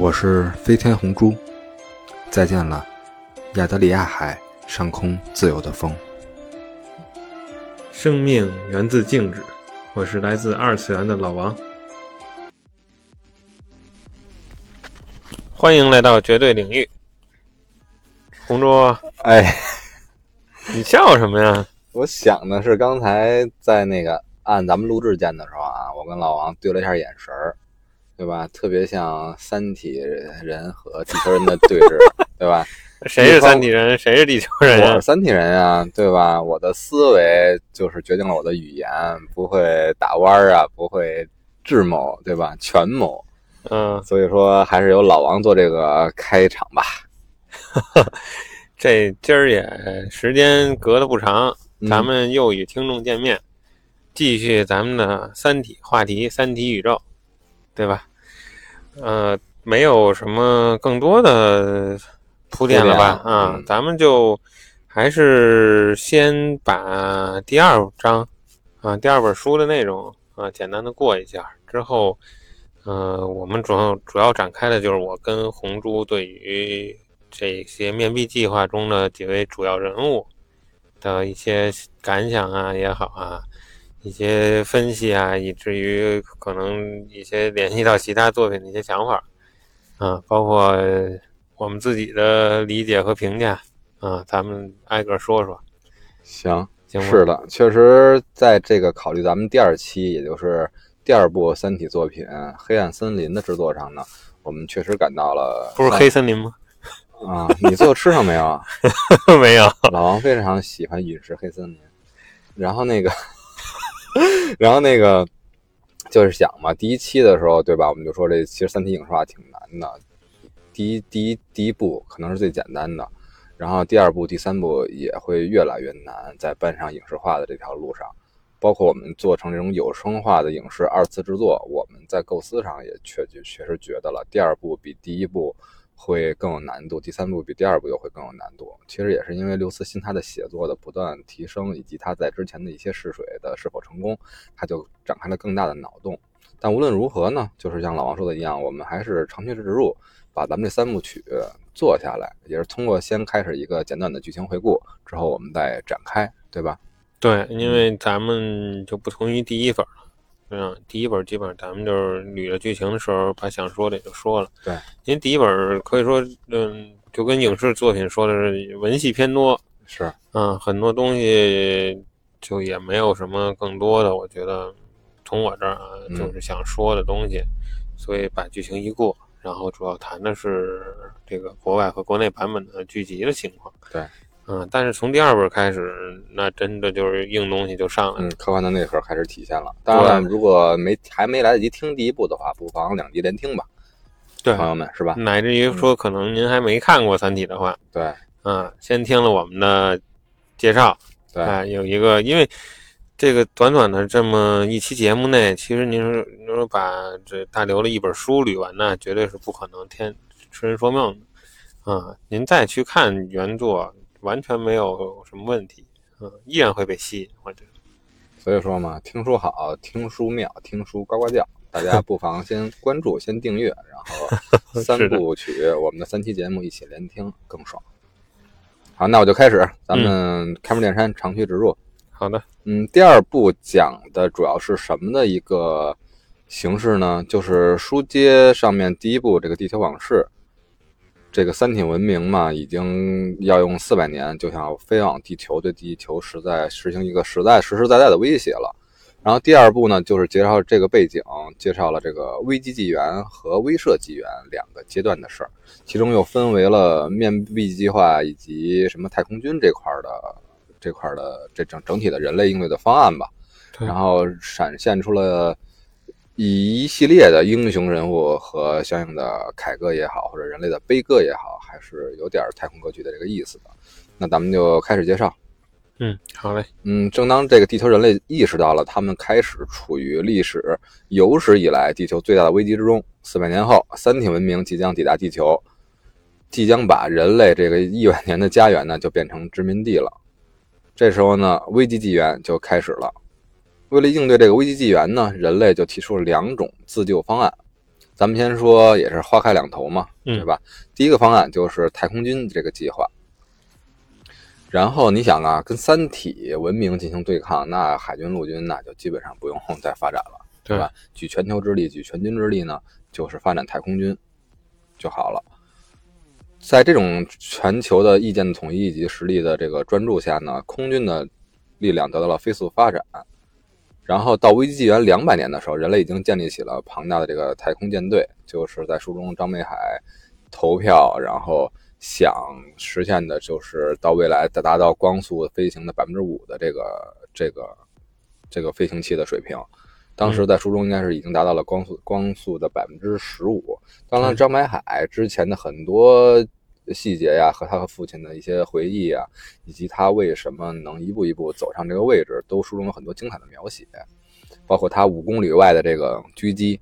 我是飞天红珠，再见了，亚得里亚海上空自由的风。生命源自静止，我是来自二次元的老王，欢迎来到绝对领域。红珠，哎，你笑什么呀？我想的是刚才在那个按咱们录制键的时候啊，我跟老王对了一下眼神儿，对吧？特别像三体人和地球人的对峙，对吧？谁是三体人？谁是地球人呀我是？三体人啊，对吧？我的思维就是决定了我的语言，不会打弯儿啊，不会智谋，对吧？权谋。嗯，所以说，还是由老王做这个开场吧。这今儿也时间隔得不长，嗯咱们又与听众见面，继续咱们的三体话题，三体宇宙，对吧？呃，没有什么更多的铺垫了吧？啊、嗯咱们就还是先把第二章啊，第二本书的内容啊，简单的过一下，之后，呃，我们主要主要展开的就是我跟红珠对于这些面壁计划中的几位主要人物的一些感想啊也好啊，一些分析啊，以至于可能一些联系到其他作品的一些想法啊，包括我们自己的理解和评价啊，咱们挨个说说，行，行？是的，确实在这个考虑咱们第二期，也就是第二部三体作品《黑暗森林》的制作上呢，我们确实感到了不是黑森林吗？啊，你最后吃上没有啊？没有，老王非常喜欢饮食黑森林，然后那个，然后那个就是想嘛，第一期的时候，对吧？我们就说这其实三体影视化挺难的，第一第一第一部可能是最简单的，然后第二部、第三部也会越来越难，在搬上影视化的这条路上。包括我们做成这种有声化的影视二次制作，我们在构思上也确确确实觉得了，第二部比第一部会更有难度，第三部比第二部又会更有难度。其实也是因为刘慈欣他的写作的不断提升，以及他在之前的一些试水的是否成功，他就展开了更大的脑洞。但无论如何呢，就是像老王说的一样，我们还是长驱直入，把咱们这三部曲做下来，也是通过先开始一个简短的剧情回顾，之后我们再展开，对吧？对，因为咱们就不同于第一本了。嗯，第一本基本上咱们就是捋着剧情的时候，把想说的也就说了。对，因为第一本可以说，嗯，就跟影视作品说的是文戏偏多，是，嗯，很多东西就也没有什么更多的。我觉得从我这儿就是想说的东西，所以把剧情一过，然后主要谈的是这个国外和国内版本的剧集的情况。对，嗯，但是从第二本开始，那真的就是硬东西就上来了。嗯，科幻的内核开始体现了。当然，如果没还没来得及听第一部的话，不妨两集连听吧，对，朋友们，是吧？乃至于说，可能您还没看过《三体》的话，对嗯，先听了我们的介绍，对，啊，有一个，因为这个短短的这么一期节目内，其实您说您说把这大刘的一本书捋完那，绝对是不可能天痴人说梦的，啊，您再去看原作，完全没有什么问题，嗯，依然会被吸引，我觉得。所以说嘛，听书好，听书妙，听书呱呱叫。大家不妨先关注，先订阅，然后 三部曲我们的三期节目一起连听，更爽。好，那我就开始，咱们开门见山，长驱直入。好的，嗯，第二部讲的主要是什么的一个形式呢？就是书接上面第一部这个《地球往事》，这个三体文明嘛，已经要用四百年就想飞往地球，对地球实在实行一个实在实实在在的威胁了。然后第二步呢，就是介绍这个背景，介绍了这个危机纪元和威慑纪元两个阶段的事儿，其中又分为了面壁计划以及什么太空军这块儿的这块儿的这整整体的人类应对的方案吧。然后闪现出了一系列的英雄人物和相应的凯歌也好，或者人类的悲歌也好，还是有点太空歌剧的这个意思的。那咱们就开始介绍。嗯，好嘞，嗯，正当这个地球人类意识到了他们开始处于历史有史以来地球最大的危机之中，四百年后，三体文明即将抵达地球，即将把人类这个亿万年的家园呢，就变成殖民地了。这时候呢，危机纪元就开始了。为了应对这个危机纪元呢，人类就提出了两种自救方案。咱们先说，也是花开两头嘛，嗯对吧？第一个方案就是太空军这个计划。然后你想啊，跟三体文明进行对抗，那海军陆军那就基本上不用再发展了，对吧？举全球之力，举全军之力呢，就是发展太空军就好了。在这种全球的意见统一以及实力的这个专注下呢，空军的力量得到了飞速发展。然后到危机纪元两百年的时候，人类已经建立起了庞大的这个太空舰队，就是在书中张北海投票，然后想实现的就是到未来再达到光速飞行的百分之五的这个这个这个飞行器的水平。当时在书中应该是已经达到了光速光速的百分之十五。当然，张北海之前的很多细节呀，和他和父亲的一些回忆啊，以及他为什么能一步一步走上这个位置，都书中有很多精彩的描写，包括他五公里外的这个狙击，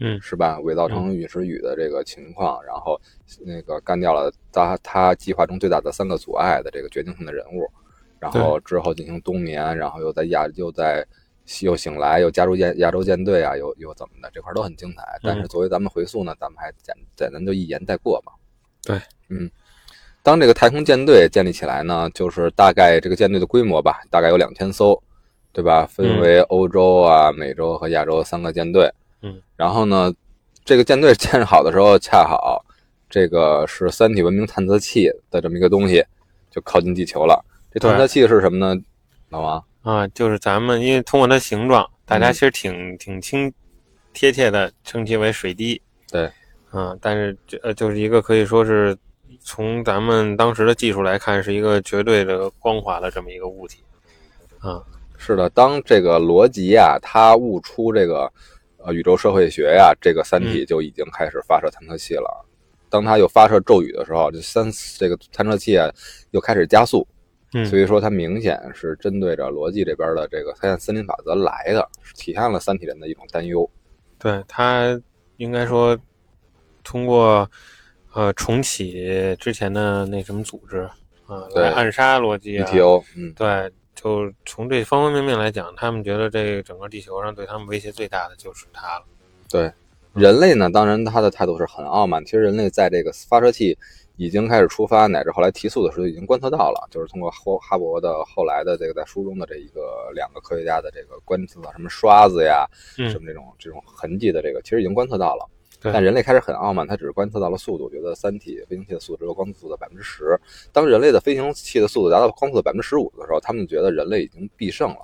嗯是吧？伪造成陨石雨的这个情况，然后那个干掉了他他计划中最大的三个阻碍的这个决定性的人物，然后之后进行冬眠，然后又在亚又在又醒来，又加入亚亚洲舰队啊，又又怎么的，这块都很精彩。但是作为咱们回溯呢，咱们还简简单就一言带过吧。对，嗯，当这个太空舰队建立起来呢，就是大概这个舰队的规模吧，大概有两千艘，对吧？分为欧洲啊、美洲和亚洲三个舰队。嗯，然后呢，这个舰队建设好的时候，恰好这个是三体文明探测器的这么一个东西，就靠近地球了。这探测器是什么呢？老王？啊，就是咱们因为通过它形状，大家嗯其实挺挺亲贴切的称其为水滴。对，啊，但是这呃就是一个可以说是从咱们当时的技术来看，是一个绝对的光滑的这么一个物体。啊，是的，当这个罗辑啊，他悟出这个呃宇宙社会学呀，这个三体就已经开始发射探测器了。当他又发射咒语的时候，这三这个探测器啊又开始加速。嗯，所以说，它明显是针对着逻辑这边的这个黑暗森林法则来的，体现了三体人的一种担忧。对他应该说通过呃重启之前的那什么组织啊，对来暗杀逻辑啊。ETO，嗯，对，就从这方方面面来讲，他们觉得这个整个地球上对他们威胁最大的就是他了。对，人类呢，当然他的态度是很傲慢。其实人类在这个发射器已经开始出发，乃至后来提速的时候，已经观测到了，就是通过后哈勃的后来的这个在书中的这一个两个科学家的这个观测到什么刷子呀，嗯什么这种这种痕迹的这个，其实已经观测到了。对但人类开始很傲慢，他只是观测到了速度，觉得三体飞行器的速度只有光速的百分之十。当人类的飞行器的速度达到光速的百分之十五的时候，他们觉得人类已经必胜了。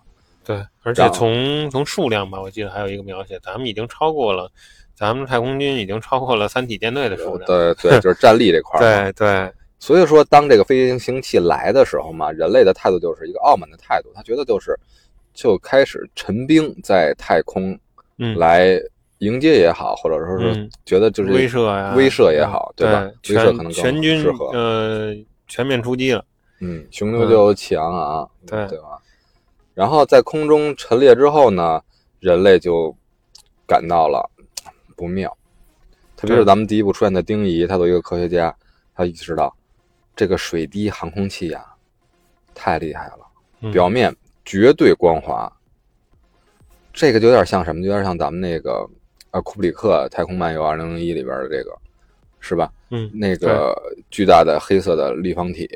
对，而且从从数量吧，我记得还有一个描写，咱们已经超过了，咱们太空军已经超过了三体舰队的数量。对对，就是战力这块儿。对对所以说，当这个飞行器来的时候嘛，人类的态度就是一个傲慢的态度，他觉得就是就开始陈兵在太空嗯来迎接也好，或者说是嗯觉得就是威慑呀，威慑也好，对吧？威慑可能全军更适合。呃全面出击了。嗯，雄赳赳气昂昂，对对吧？然后在空中陈列之后呢，人类就感到了不妙，特别是咱们第一部出现的丁仪，他作为一个科学家，他意识到这个水滴航空器呀、太厉害了，嗯表面绝对光滑。这个就有点像什么？就有点像咱们那个呃库布里克《太空漫游二零零一》里边的这个，是吧？嗯那个巨大的黑色的立方体，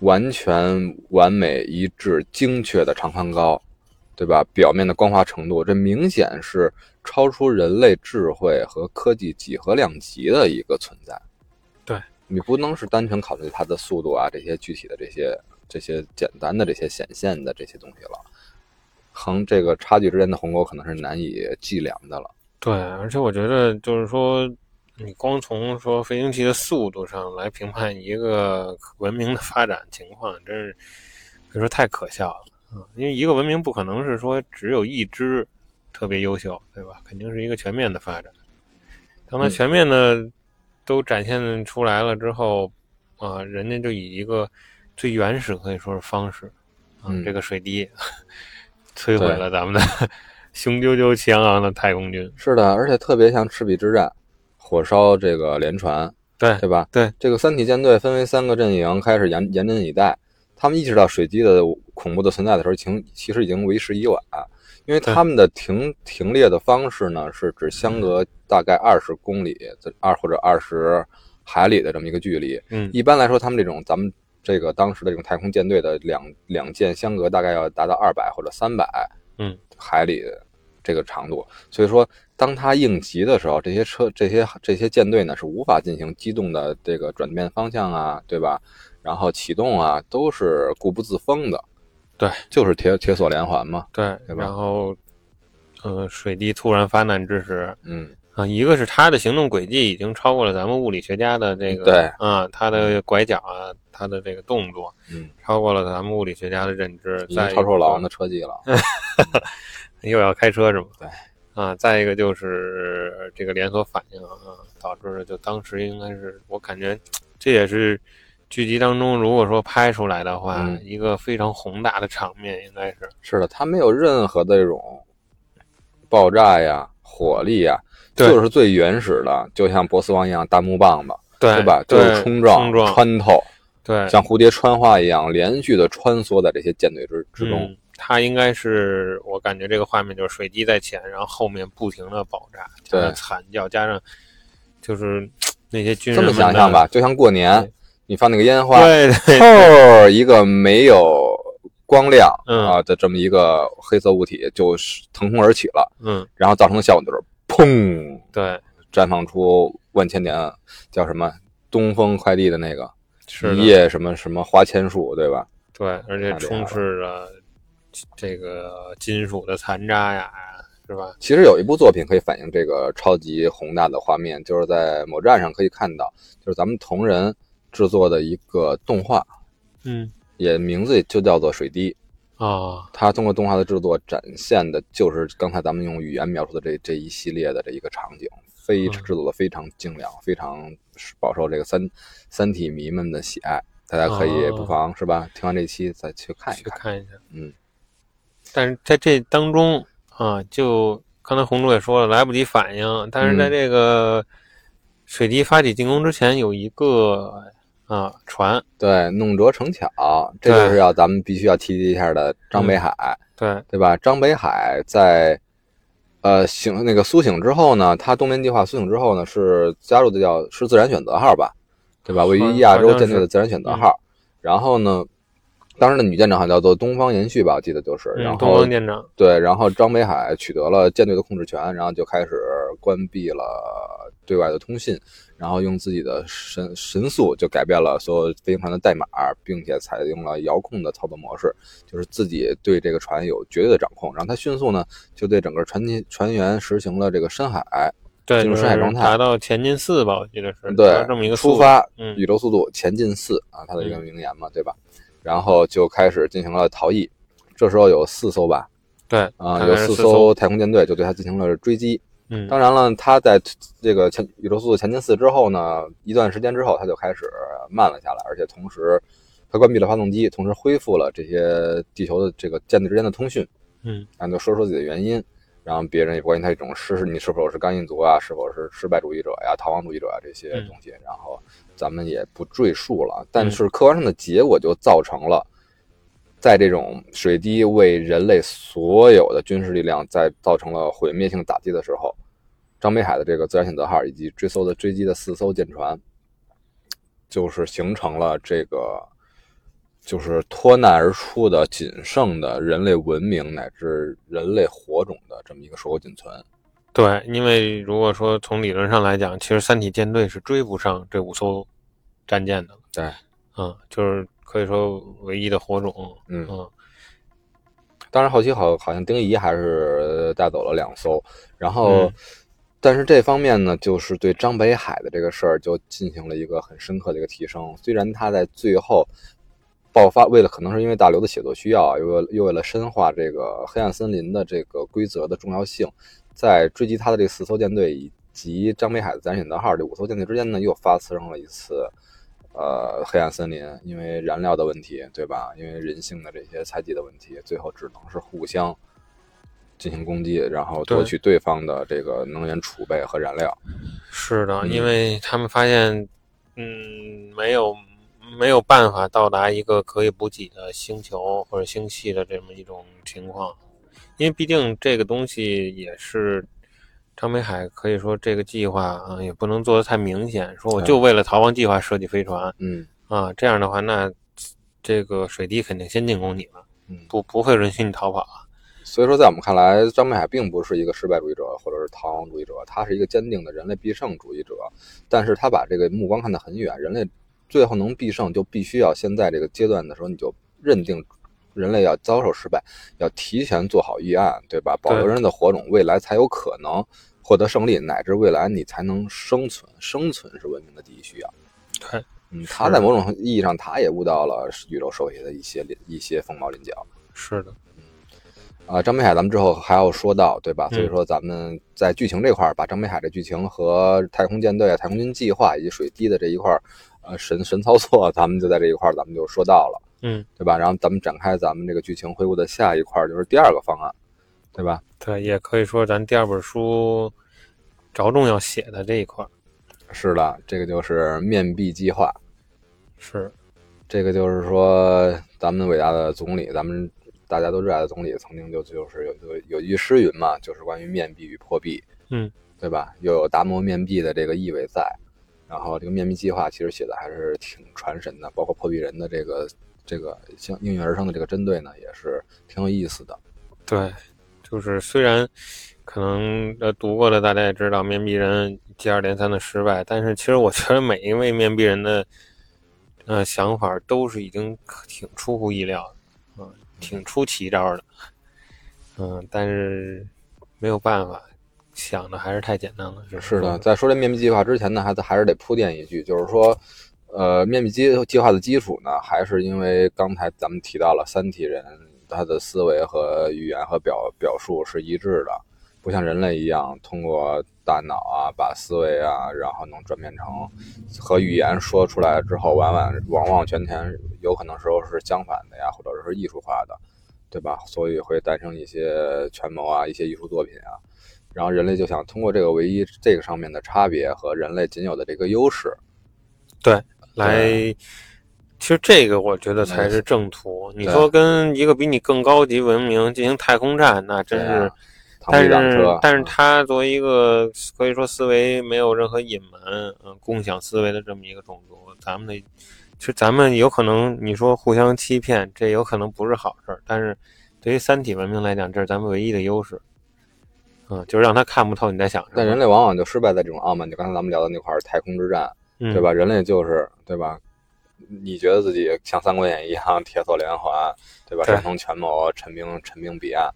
完全完美一致、精确的长宽高，对吧？表面的光滑程度，这明显是超出人类智慧和科技几何量级的一个存在。对你不能是单纯考虑它的速度啊，这些具体的这些这些简单的这些显现的这些东西了。横这个差距之间的鸿沟可能是难以计量的了。对，而且我觉得就是说，你光从说飞行器的速度上来评判一个文明的发展情况，真是可以说太可笑了啊！因为一个文明不可能是说只有一只特别优秀，对吧？肯定是一个全面的发展。当它嗯全面的都展现出来了之后，啊，人家就以一个最原始可以说是方式啊，嗯这个水滴摧毁了咱们的 雄赳赳气昂昂的太空军。是的，而且特别像赤壁之战，火烧这个连船，对对吧？对，这个三体舰队分为三个阵营，开始严严阵以待。他们意识到水滴的恐怖的存在的时候，其其实已经为时已晚。因为他们的停停列的方式呢，是指相隔大概二十公里，二或者二十海里的这么一个距离。嗯一般来说，他们这种咱们这个当时的这种太空舰队的两两舰相隔大概要达到二百或者三百嗯海里这个长度。所以说，当它应急的时候，这些车、这些这些舰队呢是无法进行机动的这个转变方向啊，对吧？然后启动啊，都是固步自封的。对，就是铁铁索连环嘛。对，对吧然后，呃，水滴突然发难之时，嗯，啊，一个是它的行动轨迹已经超过了咱们物理学家的这个，对啊，它的拐角啊，它的这个动作，嗯，超过了咱们物理学家的认知，已经再一个超出老王的车技了。又要开车是吗？对，啊，再一个就是这个连锁反应啊，导致了就当时应该是我感觉这也是剧集当中如果说拍出来的话，嗯一个非常宏大的场面，应该是是的，它没有任何的这种爆炸呀、火力呀，就是最原始的，就像波斯王一样大木棒子，对对吧？就是冲撞、冲撞穿透，对像蝴蝶穿花一样，连续的穿梭在这些舰队之之中。嗯，它应该是我感觉这个画面就是水滴在前，然后后面不停的爆炸，加上对惨叫，加上就是那些军人这么想象吧，，就像过年你放那个烟花，对对透一个没有光亮嗯啊的这么一个黑色物体，就是腾空而起了，嗯，然后造成的效果就是砰，对，绽放出万千年，叫什么东风快递的那个一夜什么什么花千树，对吧？对，而且充斥着这个金属的残渣呀，是吧？其实有一部作品可以反映这个超级宏大的画面，就是在某站上可以看到，就是咱们同人制作的一个动画，嗯也名字就叫做《水滴》。啊，它通过动画的制作展现的就是刚才咱们用语言描述的这这一系列的这一个场景，非嗯制作的非常精良，非常饱受这个三三体迷们的喜爱。大家可以哦不妨是吧？听完这期再去看一看。去看一下。嗯，但是在这当中啊，就刚才红珠也说了，来不及反应。但是在嗯这个水滴发起进攻之前，有一个啊船，对，弄拙成巧，这就是要咱们必须要提及一下的张北海，对，对吧？张北海在呃醒那个苏醒之后呢，他东面计划苏醒之后呢，是加入的叫是自然选择号吧，对吧？位于亚洲舰队的自然选择号。然后呢，当时的女舰长好像叫做东方延续吧，我记得就是。然嗯，东后方舰长，对，然后张北海取得了舰队的控制权，然后就开始关闭了对外的通信，然后用自己的神神速就改变了所有飞行船的代码，并且采用了遥控的操作模式，就是自己对这个船有绝对的掌控。然后他迅速呢就对整个船机船员实行了这个深海对，进入深海状态达到前进四吧，我记得是对这么一个，出发嗯宇宙速度前进四啊，他的一个名言嘛，对吧？然后就开始进行了逃逸。这时候有四艘吧，对啊、大有四艘太空舰队就对他进行了追击。嗯，当然了，他在这个前宇宙速度前进四之后呢，一段时间之后，他就开始慢了下来，而且同时他关闭了发动机，同时恢复了这些地球的这个舰队之间的通讯，嗯，然后就说说自己的原因，然后别人也关心他这种是你是否是刚印族啊，是否是失败主义者呀、逃亡主义者啊这些东西，然后咱们也不赘述了。但是客观上的结果就造成了。在这种水滴为人类所有的军事力量在造成了毁灭性打击的时候，张北海的这个自然选择号以及追搜的追击的四艘舰船，就是形成了这个就是脱难而出的仅剩的人类文明乃至人类火种的这么一个硕果仅存。对，因为如果说从理论上来讲，其实三体舰队是追不上这五艘战舰的，对，嗯，就是可以说唯一的火种，嗯嗯当然后期好好像丁仪还是带走了两艘，然后。嗯但是这方面呢，就是对张北海的这个事儿就进行了一个很深刻的一个提升。虽然他在最后爆发，为了可能是因为大刘的写作需要，又为又为了深化这个黑暗森林的这个规则的重要性，在追击他的这四艘舰队以及张北海的自然选择号这五艘舰队之间呢，又发生了一次呃黑暗森林，因为燃料的问题，对吧？因为人性的这些猜忌的问题，最后只能是互相。进行攻击，然后夺取对方的这个能源储备和燃料。是的，嗯因为他们发现，嗯，没有没有办法到达一个可以补给的星球或者星系的这么一种情况，因为毕竟这个东西也是张北海可以说这个计划啊，也不能做的太明显，说我就为了逃亡计划设计飞船嗯啊，这样的话，那这个水滴肯定先进攻你了，嗯，不不会允许你逃跑啊。所以说，在我们看来，张北海并不是一个失败主义者或者是逃亡主义者，他是一个坚定的人类必胜主义者。但是他把这个目光看得很远，人类最后能必胜，就必须要现在这个阶段的时候，你就认定人类要遭受失败，要提前做好预案，对吧？保留人类的火种，未来才有可能获得胜利，乃至未来你才能生存。生存是文明的第一需要。对，嗯，他在某种意义上，他也悟到了宇宙社会的一些一些凤毛麟角。是的，嗯啊，张北海咱们之后还要说到，对吧？嗯所以说咱们在剧情这块儿，把张北海的剧情和太空舰队、啊、太空军计划以及水滴的这一块儿，呃，神神操作，咱们就在这一块儿，咱们就说到了，嗯，对吧？然后咱们展开咱们这个剧情回顾的下一块儿，就是第二个方案，对吧？对，也可以说咱第二本书着重要写的这一块儿是的，这个就是面壁计划，是，这个就是说咱们伟大的总理，咱们大家都热爱的总理，曾经就就是有有有一句诗云嘛，就是关于面壁与破壁，嗯，对吧？又有达摩面壁的这个意味在，然后这个面壁计划其实写的还是挺传神的，包括破壁人的这个这个像应运而生的这个针对呢，也是挺有意思的。对，就是虽然可能呃读过的大家也知道面壁人接二连三的失败，但是其实我觉得每一位面壁人的呃想法都是已经挺出乎意料的，嗯、挺出奇招的，嗯、但是没有办法，想的还是太简单了。是是的，在说这面壁计划之前呢，还还是得铺垫一句，就是说，呃，面壁计计划的基础呢，还是因为刚才咱们提到了三体人他的思维和语言和表表述是一致的，不像人类一样通过大脑啊把思维啊，然后能转变成和语言说出来之后，往往往往全全有可能时候是相反的呀，或者是艺术化的，对吧？所以会诞生一些权谋啊，一些艺术作品啊。然后人类就想通过这个唯一这个上面的差别和人类仅有的这个优势，对来，其实这个我觉得才是正途。你说跟一个比你更高级文明进行太空战，那真是但是但是嗯他作为一个可以说思维没有任何隐瞒，嗯、共享思维的这么一个种族，咱们的其实咱们有可能你说互相欺骗，这有可能不是好事儿，但是对于三体文明来讲，这是咱们唯一的优势，嗯，就是让他看不透你在想什么。但人类往往就失败在这种傲慢。就刚才咱们聊的那块儿太空之战，嗯对吧？人类就是对吧？你觉得自己像《三国演义》一样铁索连环，对吧？对闪通权谋，陈兵陈兵彼岸，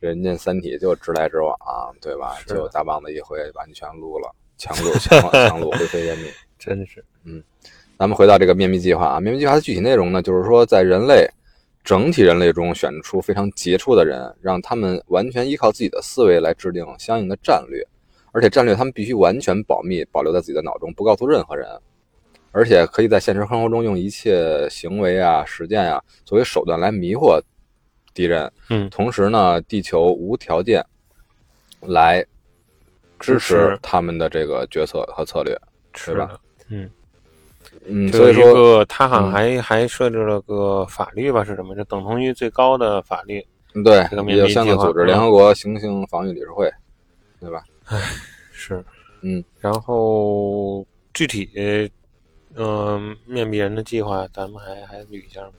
人家三体就直来直往，对吧？就大棒子一挥把你全撸了，强撸强 强撸灰飞烟灭。真是，嗯咱们回到这个面壁计划啊，面壁计划的具体内容呢，就是说在人类整体人类中选出非常杰出的人，让他们完全依靠自己的思维来制定相应的战略，而且战略他们必须完全保密，保留在自己的脑中，不告诉任何人，而且可以在现实生活中用一切行为啊、实践啊作为手段来迷惑敌人。嗯同时呢，地球无条件来支支持持他们的这个决策和策略。是吧，嗯。嗯，所以说。他好像嗯还、还设置了个法律吧，是什么？就等同于最高的法律。嗯对这个，面也有壁计划相应组织，嗯联合国行星防御理事会，对吧？是，嗯，然后具体，嗯、面壁人的计划，咱们还还捋一下吗？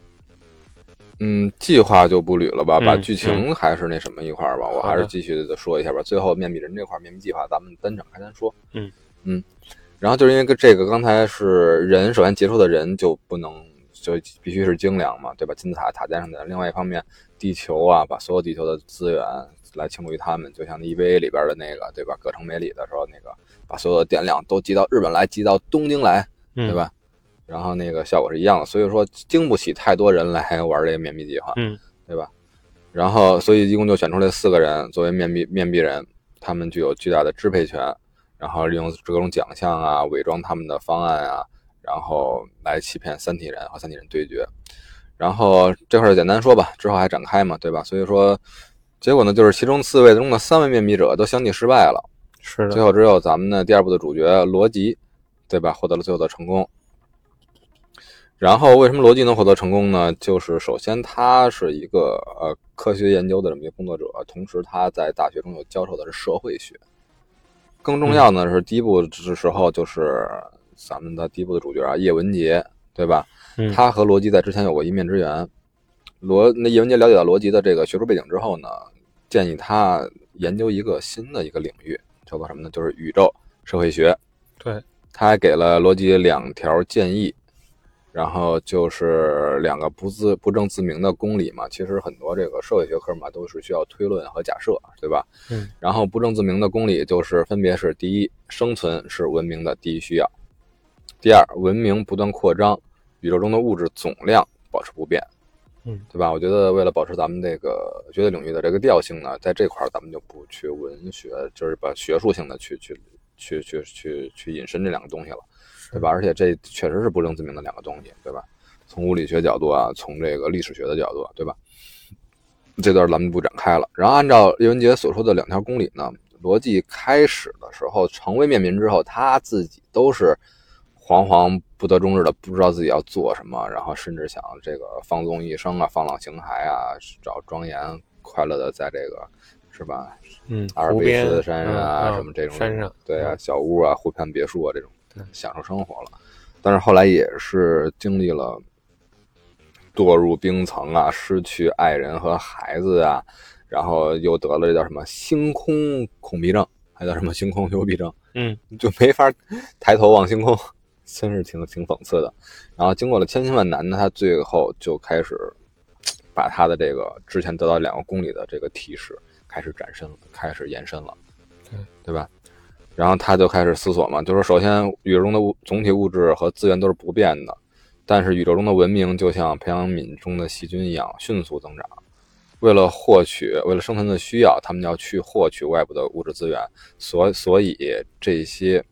嗯，计划就不捋了吧，嗯把剧情还是那什么一块儿吧，我还是继续的说一下吧。最后面壁人这块儿面壁计划，咱们单展开单说。嗯嗯，然后就是因为这个刚才是人，首先杰出的人就不能就必须是精良嘛，对吧？金字塔塔尖上的。另外一方面，地球啊，把所有地球的资源来倾注于他们，就像 EVA 里边的那个，对吧？葛城美里的时候，那个把所有的电量都集到日本来，集到东京来，嗯，对？吧？然后那个效果是一样的，所以说经不起太多人来 玩这个面壁计划，嗯，对吧？然后所以一共就选出来四个人作为面壁面壁人，他们具有巨大的支配权，然后利用各种奖项啊，伪装他们的方案啊，然后来欺骗三体人和三体人对决。然后这块儿简单说吧，之后还展开嘛，对吧？所以说结果呢，就是其中四位中的三位面壁者都相继失败了。是的，最后只有咱们的第二部的主角罗辑，对吧？获得了最后的成功。然后为什么罗辑能获得成功呢？就是首先他是一个呃科学研究的这么一个工作者，同时他在大学中又教授的是社会学。更重要呢是第一部的时候，就是咱们的第一部的主角啊叶文洁，对吧？嗯他和罗辑在之前有过一面之缘。罗那叶文洁了解到罗辑的这个学术背景之后呢，建议他研究一个新的一个领域，叫做什么呢？就是宇宙社会学。对，他还给了罗辑两条建议，然后就是两个不自不证自明的公理嘛。其实很多这个社会学科嘛，都是需要推论和假设，对吧？嗯。然后不证自明的公理就是分别是：第一，生存是文明的第一需要；第二，文明不断扩张，宇宙中的物质总量保持不变。嗯，对吧？我觉得为了保持咱们这个绝对领域的这个调性呢，在这块儿咱们就不去文学，就是把学术性的去去去去去去引申这两个东西了，对吧？而且这确实是不证自明的两个东西，对吧？从物理学角度啊，从这个历史学的角度，对吧？这段咱们不展开了。然后按照叶文洁所说的两条公理呢，逻辑开始的时候成为面民之后，他自己都是惶惶不得终日的，不知道自己要做什么，然后甚至想这个放纵一生啊，放浪形骸啊，找庄严快乐的在这个是吧？嗯，阿尔卑斯山上啊，嗯什么这种山上，对啊，嗯小屋啊，湖畔别墅啊，这种享受生活了。但是后来也是经历了堕入冰层啊，失去爱人和孩子啊，然后又得了这叫什么星空恐惧症，还叫什么星空幽闭症，嗯，就没法抬头望星空，真是挺挺讽刺的。然后经过了千辛万难呢，他最后就开始把他的这个之前得到两个公里的这个提示开始展伸了，开始延伸了，对对吧？然后他就开始思索嘛，就是首先宇宙中的物总体物质和资源都是不变的，但是宇宙中的文明就像培养皿中的细菌一样迅速增长。为了获取，为了生存的需要，他们要去获取外部的物质资源，所所以这些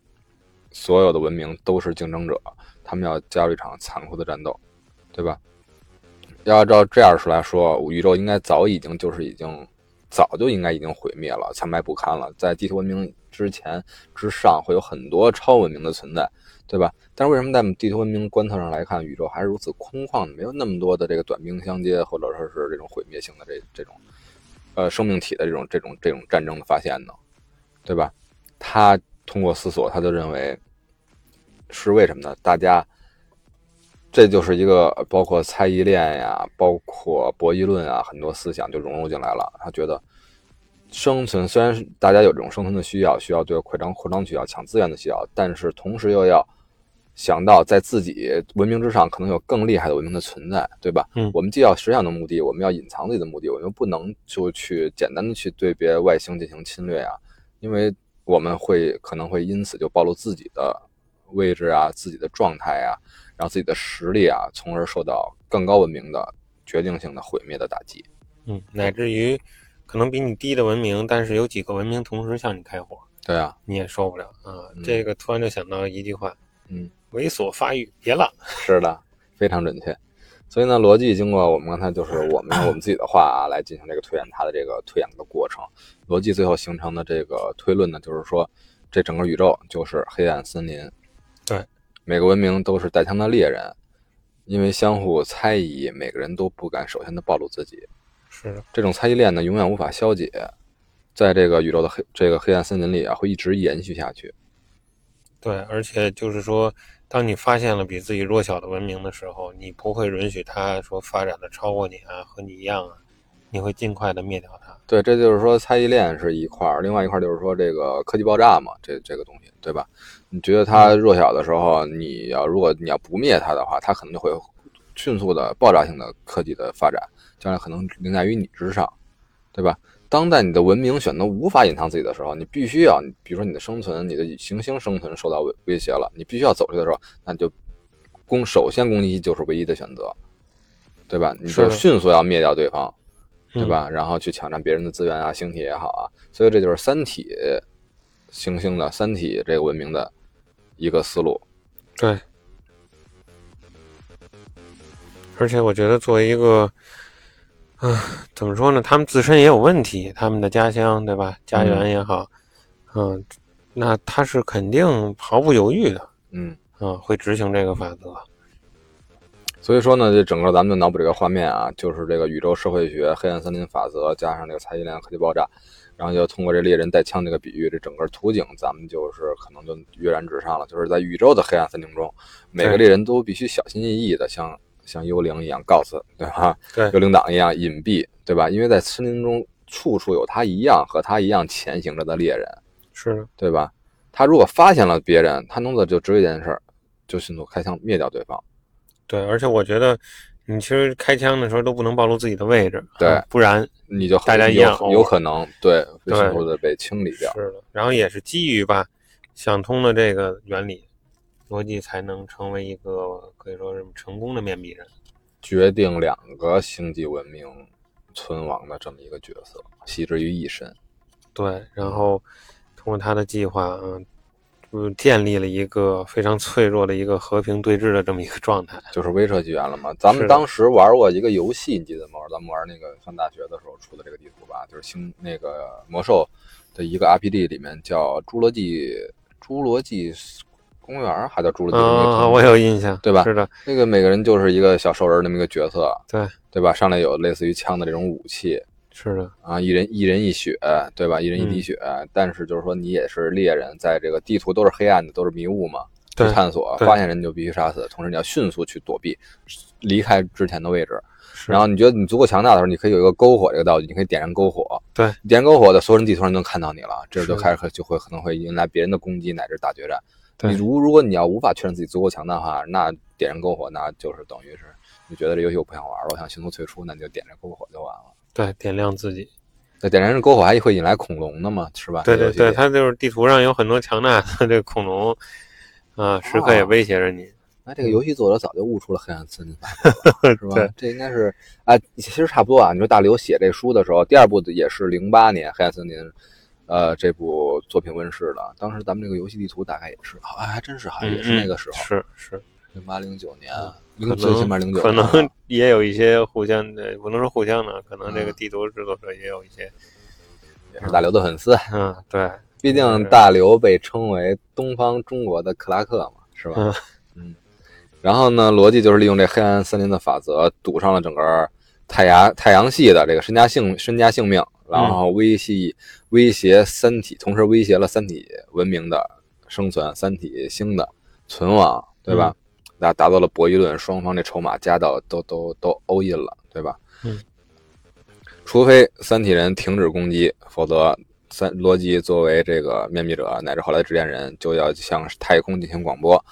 所有的文明都是竞争者，他们要加入一场残酷的战斗，对吧？要按照这样说来说，宇宙应该早已经就是已经早就应该已经毁灭了，残败不堪了。在地球文明之前之上，会有很多超文明的存在，对吧？但是为什么在地球文明观测上来看，宇宙还是如此空旷？没有那么多的这个短兵相接，或者说是这种毁灭性的这这种呃生命体的这种这种这种战争的发现呢？对吧？他通过思索，他就认为是为什么呢？大家这就是一个包括猜疑链呀，包括博弈论啊，很多思想就融入进来了。他觉得生存虽然是大家有这种生存的需要，需要对扩张扩张需要、抢资源的需要，但是同时又要想到在自己文明之上可能有更厉害的文明的存在，对吧？嗯我们既要实现的目的，我们要隐藏自己的目的，我们不能就去简单的去对别外星进行侵略啊，因为我们会可能会因此就暴露自己的位置啊、自己的状态啊，然后自己的实力啊，从而受到更高文明的决定性的毁灭的打击。嗯，乃至于可能比你低的文明，但是有几个文明同时向你开火，对啊，你也受不了啊。嗯这个突然就想到一句话：嗯，猥琐发育，别浪。是的，非常准确。所以呢，逻辑经过我们刚才就是我们用我们自己的话啊来进行这个推演它的这个推演的过程。逻辑最后形成的这个推论呢，就是说这整个宇宙就是黑暗森林。对，每个文明都是带枪的猎人，因为相互猜疑，每个人都不敢首先的暴露自己。是的，这种猜疑链呢，永远无法消解，在这个宇宙的黑这个黑暗森林里啊，会一直延续下去。对，而且就是说，当你发现了比自己弱小的文明的时候，你不会允许它说发展的超过你啊，和你一样啊，你会尽快的灭掉它。对，这就是说猜疑链是一块儿，另外一块儿就是说这个科技爆炸嘛，这这个东西，对吧？你觉得它弱小的时候，你要如果你要不灭它的话，它可能就会迅速的爆炸性的科技的发展，将来可能凌驾于你之上，对吧？当代你的文明选择无法隐藏自己的时候，你必须要，比如说你的生存，你的行星生存受到威威胁了，你必须要走出去的时候，那你就攻首先攻击就是唯一的选择，对吧？你就迅速要灭掉对方，对嗯？吧？然后去抢占别人的资源啊，星体也好啊，所以这就是三体行星的三体这个文明的一个思路。对。而且我觉得作为一个，啊，怎么说呢？他们自身也有问题，他们的家乡对吧？家园也好，嗯，那他是肯定毫不犹豫的，嗯，啊，会执行这个法则。所以说呢，这整个咱们就脑补这个画面啊，就是这个宇宙社会学、黑暗森林法则加上这个蔡依林科技爆炸，然后就通过这猎人带枪这个比喻，这整个图景咱们就是可能就跃然纸上了。就是在宇宙的黑暗森林中，每个猎人都必须小心翼翼的，像像幽灵一样告诉，对吧？对幽灵党一样隐蔽，对吧？因为在森林中处处有他一样和他一样前行着的猎人，是，对吧？他如果发现了别人，他能做就只有一件事儿，就迅速开枪灭掉对方。对，而且我觉得你其实开枪的时候都不能暴露自己的位置，对啊不然你就大家一样有有可能对对迅速的被清理掉。是的。然后也是基于吧想通了这个原理，逻辑才能成为一个可以说是成功的面壁人。决定两个星际文明存亡的这么一个角色，系之于一身。对，然后通过他的计划，嗯，就建立了一个非常脆弱的一个和平对峙的这么一个状态。就是威慑纪元了嘛。咱们当时玩过一个游戏，你记得吗？咱们玩那个上大学的时候出的这个地图吧，就是星那个魔兽的一个 RPG 里面叫《侏罗纪侏罗纪公园》，还叫《侏罗纪公园》啊，我有印象，对吧是的，那个每个人就是一个小兽人那么一个角色，对，对吧？上来有类似于枪的这种武器是的，啊，一人一人一血，对吧？一人一滴嗯血，但是就是说你也是猎人，在这个地图都是黑暗的，都是迷雾嘛。去对探索，发现人就必须杀死，同时你要迅速去躲避，离开之前的位置。是然后你觉得你足够强大的时候，你可以有一个篝火这个道具，你可以点燃篝火。对，点燃篝火的所有人地图上都能看到你了，这是就开始就会可能会迎来别人的攻击乃至大决战。对你如如果你要无法确认自己足够强大的话，那点燃篝火那就是等于是你觉得这游戏我不想玩了，我想迅速退出，那你就点燃篝火就完了。对，点亮自己。那点燃这篝火还会引来恐龙的嘛，是吧？对对对，它就是地图上有很多强大的这个恐龙，啊，时刻也威胁着你。那这个游戏作者早就悟出了黑暗森林法则了，是吧？对这应该是啊，其实差不多啊。你说大刘写这书的时候，第二部的也是零八年《黑暗森林》，呃，这部作品问世的。当时咱们这个游戏地图大概也是，好、哎，还真是，好像嗯也是那个时候，是是，零八零九年，可零最起码零九，能可能也有一些互相的，不能说互相的，可能这个嗯地图制作者也有一些，也是大刘的粉丝。嗯，对，毕竟大刘被称为东方中国的克拉克嘛，是吧？嗯嗯。然后呢，逻辑就是利用这黑暗森林的法则，堵上了整个太阳太阳系的这个身家性身家性命，然后威胁威胁三体，同时威胁了三体文明的生存，三体星的存亡，对吧？达达到了博弈论，双方这筹码加到都都都 all in 了，对吧？嗯。除非三体人停止攻击，否则三罗辑作为这个面壁者乃至后来的执剑人，就要向太空进行广播，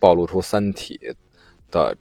暴露出三体的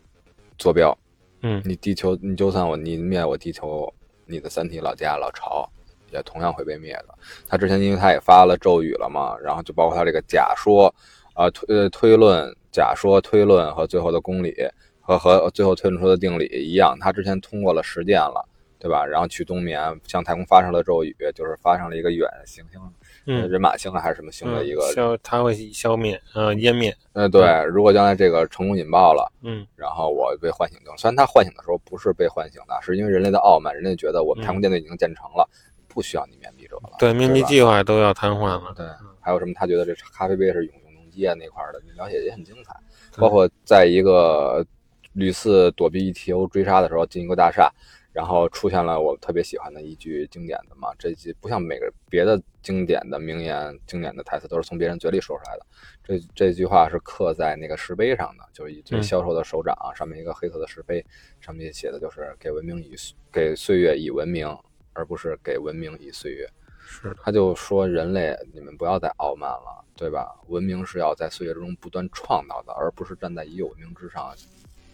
坐标。嗯你地球，你就算我你灭我地球，你的三体老家老巢也同样会被灭的。他之前因为他也发了咒语了嘛，然后就包括他这个假说，啊推呃推论、假说、推论和最后的公理和和最后推论出的定理一样，他之前通过了实践了，对吧？然后去冬眠，向太空发射了咒语，就是发生了一个远行星，嗯，人马星还是什么星的一个，消，它会消灭，呃，湮灭，呃对，如果将来这个成功引爆了。嗯然后我被唤醒掉。虽然他唤醒的时候不是被唤醒的，是因为人类的傲慢，人类觉得我们太空舰队已经建成了，不需要你面壁者了。嗯对，面壁计划都要瘫痪了，对，还有什么？他觉得这咖啡杯是永永动机啊那块儿的了解也很精彩，包括在一个屡次躲避 ETO 追杀的时候进一个大厦。然后出现了我特别喜欢的一句经典的嘛，这句不像每个别的经典的名言、经典的台词都是从别人嘴里说出来的，这这句话是刻在那个石碑上的，就是一这嗯销售的手掌、上面一个黑色的石碑，上面写的就是给文明以给岁月以文明，而不是给文明以岁月。是，他就说人类你们不要再傲慢了，对吧？文明是要在岁月之中不断创造的，而不是站在已有文明之上，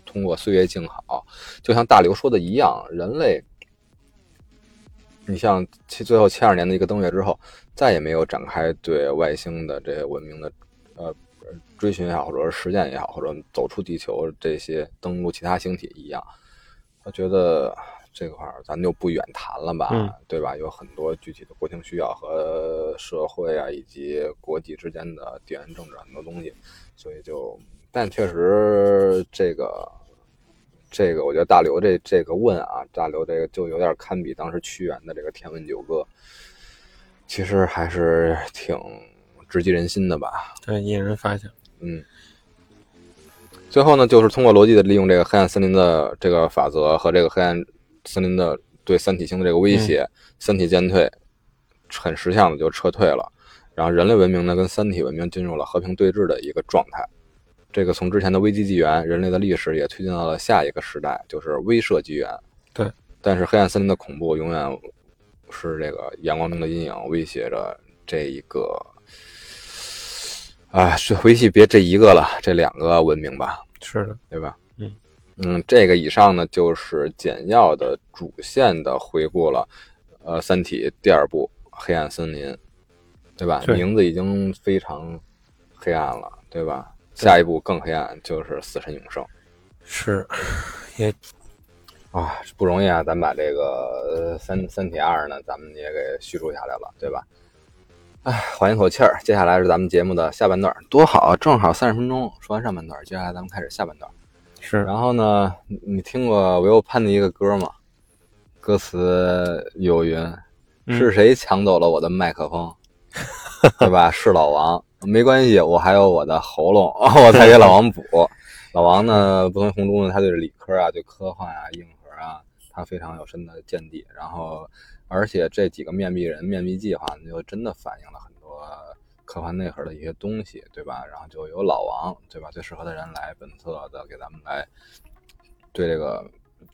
通过岁月静好。就像大刘说的一样，人类。你像七最后七二年的一个登月之后，再也没有展开对外星的这些文明的呃追寻也好，或者是实践也好，或者走出地球这些登陆其他星体一样。他觉得这块儿咱就不远谈了吧，嗯对吧？有很多具体的国情需要和社会啊，以及国际之间的地缘政治很多东西，所以就，但确实这个。这个我觉得大刘这这个问啊，大刘这个就有点堪比当时屈原的这个《天问九歌》，其实还是挺直击人心的吧。对，引人发想，嗯，最后呢，就是通过逻辑的利用这个黑暗森林的这个法则和这个黑暗森林的对三体星的这个威胁，三体舰队很识相的就撤退了，然后人类文明呢跟三体文明进入了和平对峙的一个状态。这个从之前的危机纪元，人类的历史也推进到了下一个时代，就是威慑纪元。对，但是黑暗森林的恐怖永远是这个阳光中的阴影，威胁着这一个。啊，是回去别这一个了，这两个文明吧，是的，对吧？嗯嗯，这个以上呢就是简要的主线的回顾了。呃，《三体》第二部《黑暗森林》，对吧？对名字已经非常黑暗了，对吧？下一步更黑暗，就是《死神永生》是，也啊，不容易啊！咱把这个呃《三三体二》呢，咱们也给叙述下来了，对吧？哎，缓一口气儿，接下来是咱们节目的下半段，多好啊，正好三十分钟说完上半段，接下来咱们开始下半段。是，然后呢，你你听过维欧潘的一个歌吗？歌词有云：“嗯是谁抢走了我的麦克风？”对吧？是老王，没关系，我还有我的喉咙，我再给老王补。老王呢，不同于红中呢，他对理科啊、对科幻啊、硬核啊，他非常有深的见地。然后，而且这几个面壁人面壁计划呢，就真的反映了很多科幻内核的一些东西，对吧？然后就有老王，对吧？最适合的人来本色的给咱们来对这个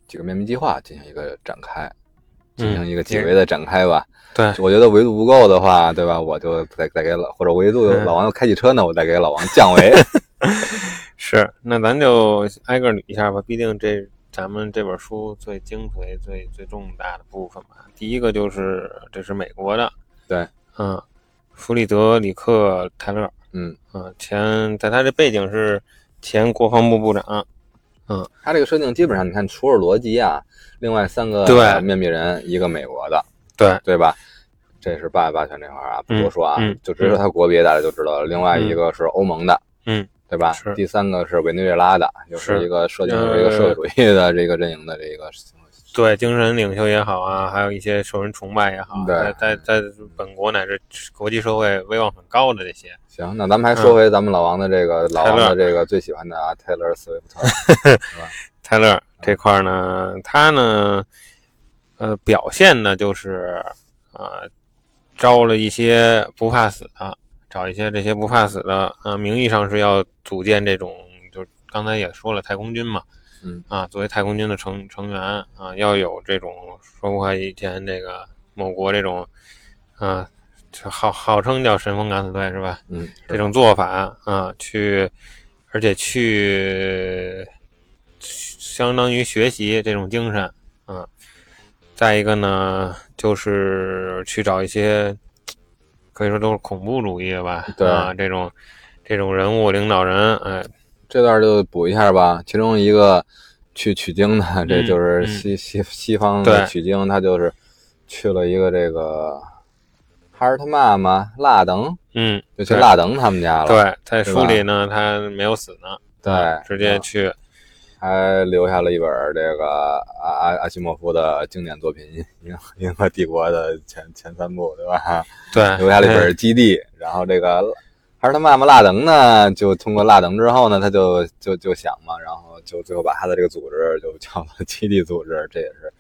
几个面壁计划进行一个展开，进行一个几维的展开吧。对，我觉得维度不够的话，对吧？我就再再给老或者维度嗯老王要开汽车呢，我再给老王降维。是，那咱就挨个捋一下吧。毕竟这咱们这本书最精髓、最最重大的部分吧。第一个就是这是美国的，对，嗯，弗里德里克泰勒，嗯嗯，前在他这背景是前国防部部长，嗯他这个设定基本上，你看除了罗辑啊，另外三个对面壁人，一个美国的，对，对吧？这是霸霸权这块儿啊，不多说啊，嗯嗯就直接说他国别，大家就知道了。另外一个是欧盟的，嗯，对吧？第三个是委内瑞拉的，就是是一个设定是一个社会主义的这个阵营的这个。对，精神领袖也好啊，还有一些受人崇拜也好，对在在在本国乃至国际社会威望很高的这些，行，那咱们还说回咱们老王的这个、老王的这个最喜欢的啊，泰勒·斯威夫特。泰勒这块儿呢，他呢，呃，表现呢就是，呃，招了一些不怕死的，找一些这些不怕死的，呃，名义上是要组建这种，就刚才也说了，太空军嘛，嗯，啊，作为太空军的成成员啊，要有这种说不以前这个某国这种，啊，就号号称叫神风敢死队是吧？嗯，这种做法啊，去，而且去相当于学习这种精神啊。再一个呢，就是去找一些可以说都是恐怖主义的吧，对啊，这种这种人物领导人，哎，这段就补一下吧。其中一个去取经的，这嗯就是嗯西西西方取经，他就是去了一个这个哈尔他妈妈拉登，嗯，就去对拉登他们家了。对，在书里呢，他没有死呢，对啊直接嗯去，还留下了一本这个阿阿阿西莫夫的经典作品《银河帝国》的前前三部，对吧？对，留下了一哎本《基地》，然后这个还是他妈妈拉登呢，就通过拉登之后呢，他就就就想嘛，然后就最后把他的这个组织就叫了基地组织，这也是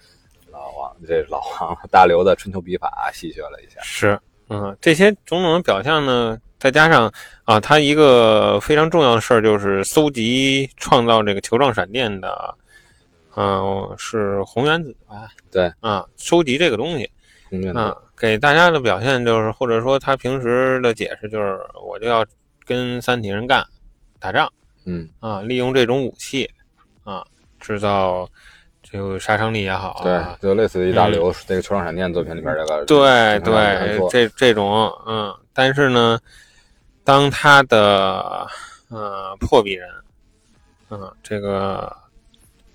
老王，这是老王大刘的春秋笔法戏谑了一下。是，嗯，这些种种的表象呢，再加上啊，他一个非常重要的事儿就是搜集创造这个球状闪电的，嗯、是红原子吧？对，啊，收集这个东西空间啊，给大家的表现就是，或者说他平时的解释就是，我就要跟三体人干，打仗嗯，啊，利用这种武器啊，制造这个杀伤力也好对啊，，就类似于大刘这个球状闪电作品里边这个对对这这种嗯，但是呢，当他的呃破壁人，嗯，这个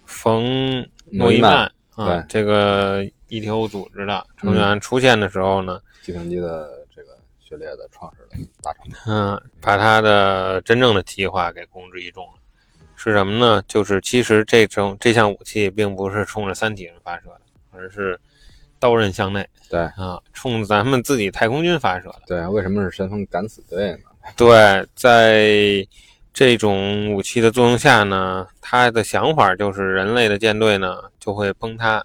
冯诺依曼对啊，这个 ETO 组织的成员出现的时候呢，计算机的这个序列的创始人大厂。嗯，把他的真正的计划给公之于众了。是什么呢？就是其实这种这项武器并不是冲着三体人发射的，而是刀刃向内对啊，冲咱们自己太空军发射的。对，为什么是神风敢死队呢？对，在这种武器的作用下呢，他的想法就是人类的舰队呢就会崩塌，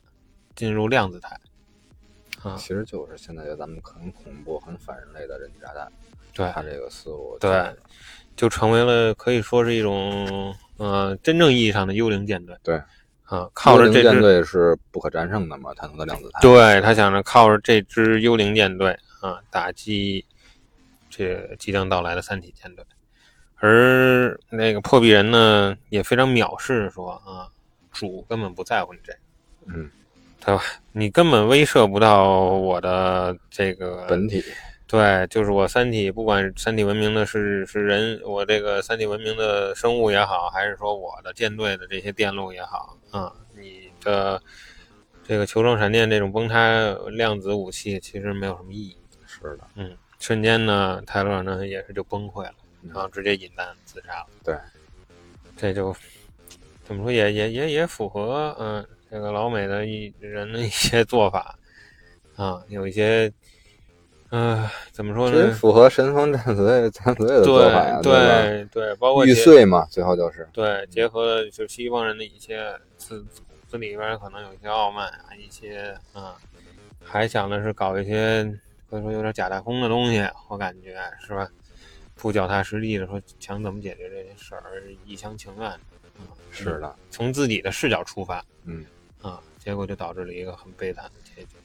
进入量子态。啊，其实就是现在咱们很恐怖、很反人类的人体炸弹。对他这个思路，对，就成为了可以说是一种呃真正意义上的幽灵舰队。对，啊，靠着这支舰队是不可战胜的嘛，探索的量子态。对他想着靠着这支幽灵舰队啊打击这即将到来的三体舰队，而那个破壁人呢也非常藐视说啊，主根本不在乎你这个，嗯，对吧？你根本威慑不到我的这个本体。对，就是我三体，不管三体文明的是是人，我这个三体文明的生物也好，还是说我的舰队的这些电路也好，啊，你的这个球状闪电这种崩塌量子武器其实没有什么意义。是的，嗯，瞬间呢，泰勒呢也是就崩溃了，然后直接引弹自杀了。对，这就怎么说也也也也符合嗯这个老美的一 人的一些做法啊，有一些。嗯，怎么说呢？符合神风战士队 战士队的做法呀，对对对，包括玉碎嘛，最后就是对，结合了就西方人的一些子骨子里边可能有一些傲慢啊，一些啊，还想的是搞一些可以说有点假大空的东西，我感觉是吧？不脚踏实地的说想怎么解决这件事儿，一厢情愿，嗯，是的，从自己的视角出发，嗯啊，结果就导致了一个很悲惨的结局，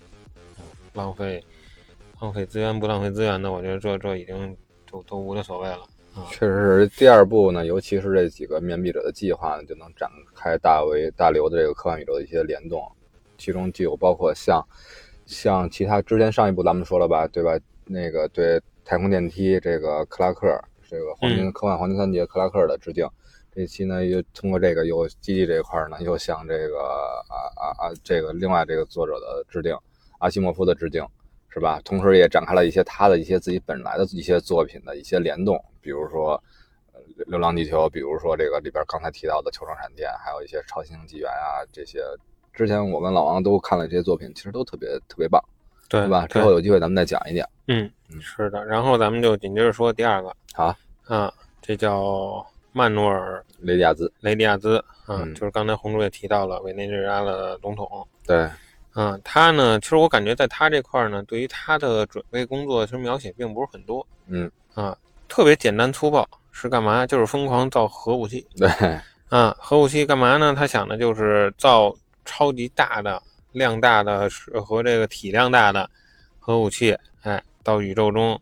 浪费。浪费资源不浪费资源的，我觉得这这已经都都无所谓了啊。确实是第二部呢，尤其是这几个面壁者的计划呢，就能展开大为大刘的这个科幻宇宙的一些联动，其中就有包括像像其他之前上一部咱们说了吧，对吧？那个对太空电梯这个克拉克，这个黄金科幻黄金三杰克拉克的致敬。这期呢又通过这个又基地这一块呢，又向这个啊啊啊这个另外这个作者的致敬，阿西莫夫的致敬。是吧？同时也展开了一些他的一些自己本来的一些作品的一些联动，比如说《流浪地球》，比如说这个里边刚才提到的《球状闪电》，还有一些《超新星纪元》啊，这些之前我跟老王都看了这些作品，其实都特别特别棒，对吧？之后有机会咱们再讲一讲。嗯，是的。然后咱们就紧接着说第二个，好啊，这叫曼努尔·雷迪亚兹，雷迪亚兹，嗯，就是刚才红珠也提到了委内瑞拉的总统，对。嗯，他呢，其实我感觉在他这块呢，对于他的准备工作，其实描写并不是很多。嗯，啊，特别简单粗暴，是干嘛？就是疯狂造核武器。对，啊，核武器干嘛呢？他想的就是造超级大的、量大的和这个体量大的核武器，哎，到宇宙中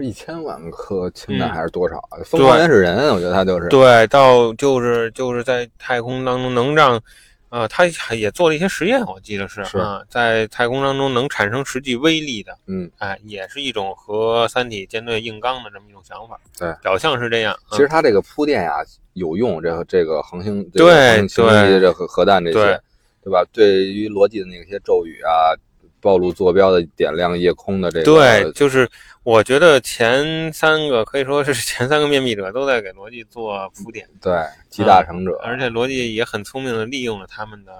是一千万颗氢弹还是多少？疯狂原始人，我觉得他就是对，到就是就是在太空当中能让。啊，他也做了一些实验，我记得是啊，在太空当中能产生实际威力的，嗯，哎，也是一种和三体舰队硬刚的这么一种想法。对，表象是这样。其实他这个铺垫呀有用，这个这个恒星对对这核核弹这些，对吧？对于逻辑的那些咒语啊，暴露坐标的点亮夜空的这个，对，就是。我觉得前三个可以说是前三个面壁者都在给逻辑做铺垫，对，集大成者，而且逻辑也很聪明的利用了他们的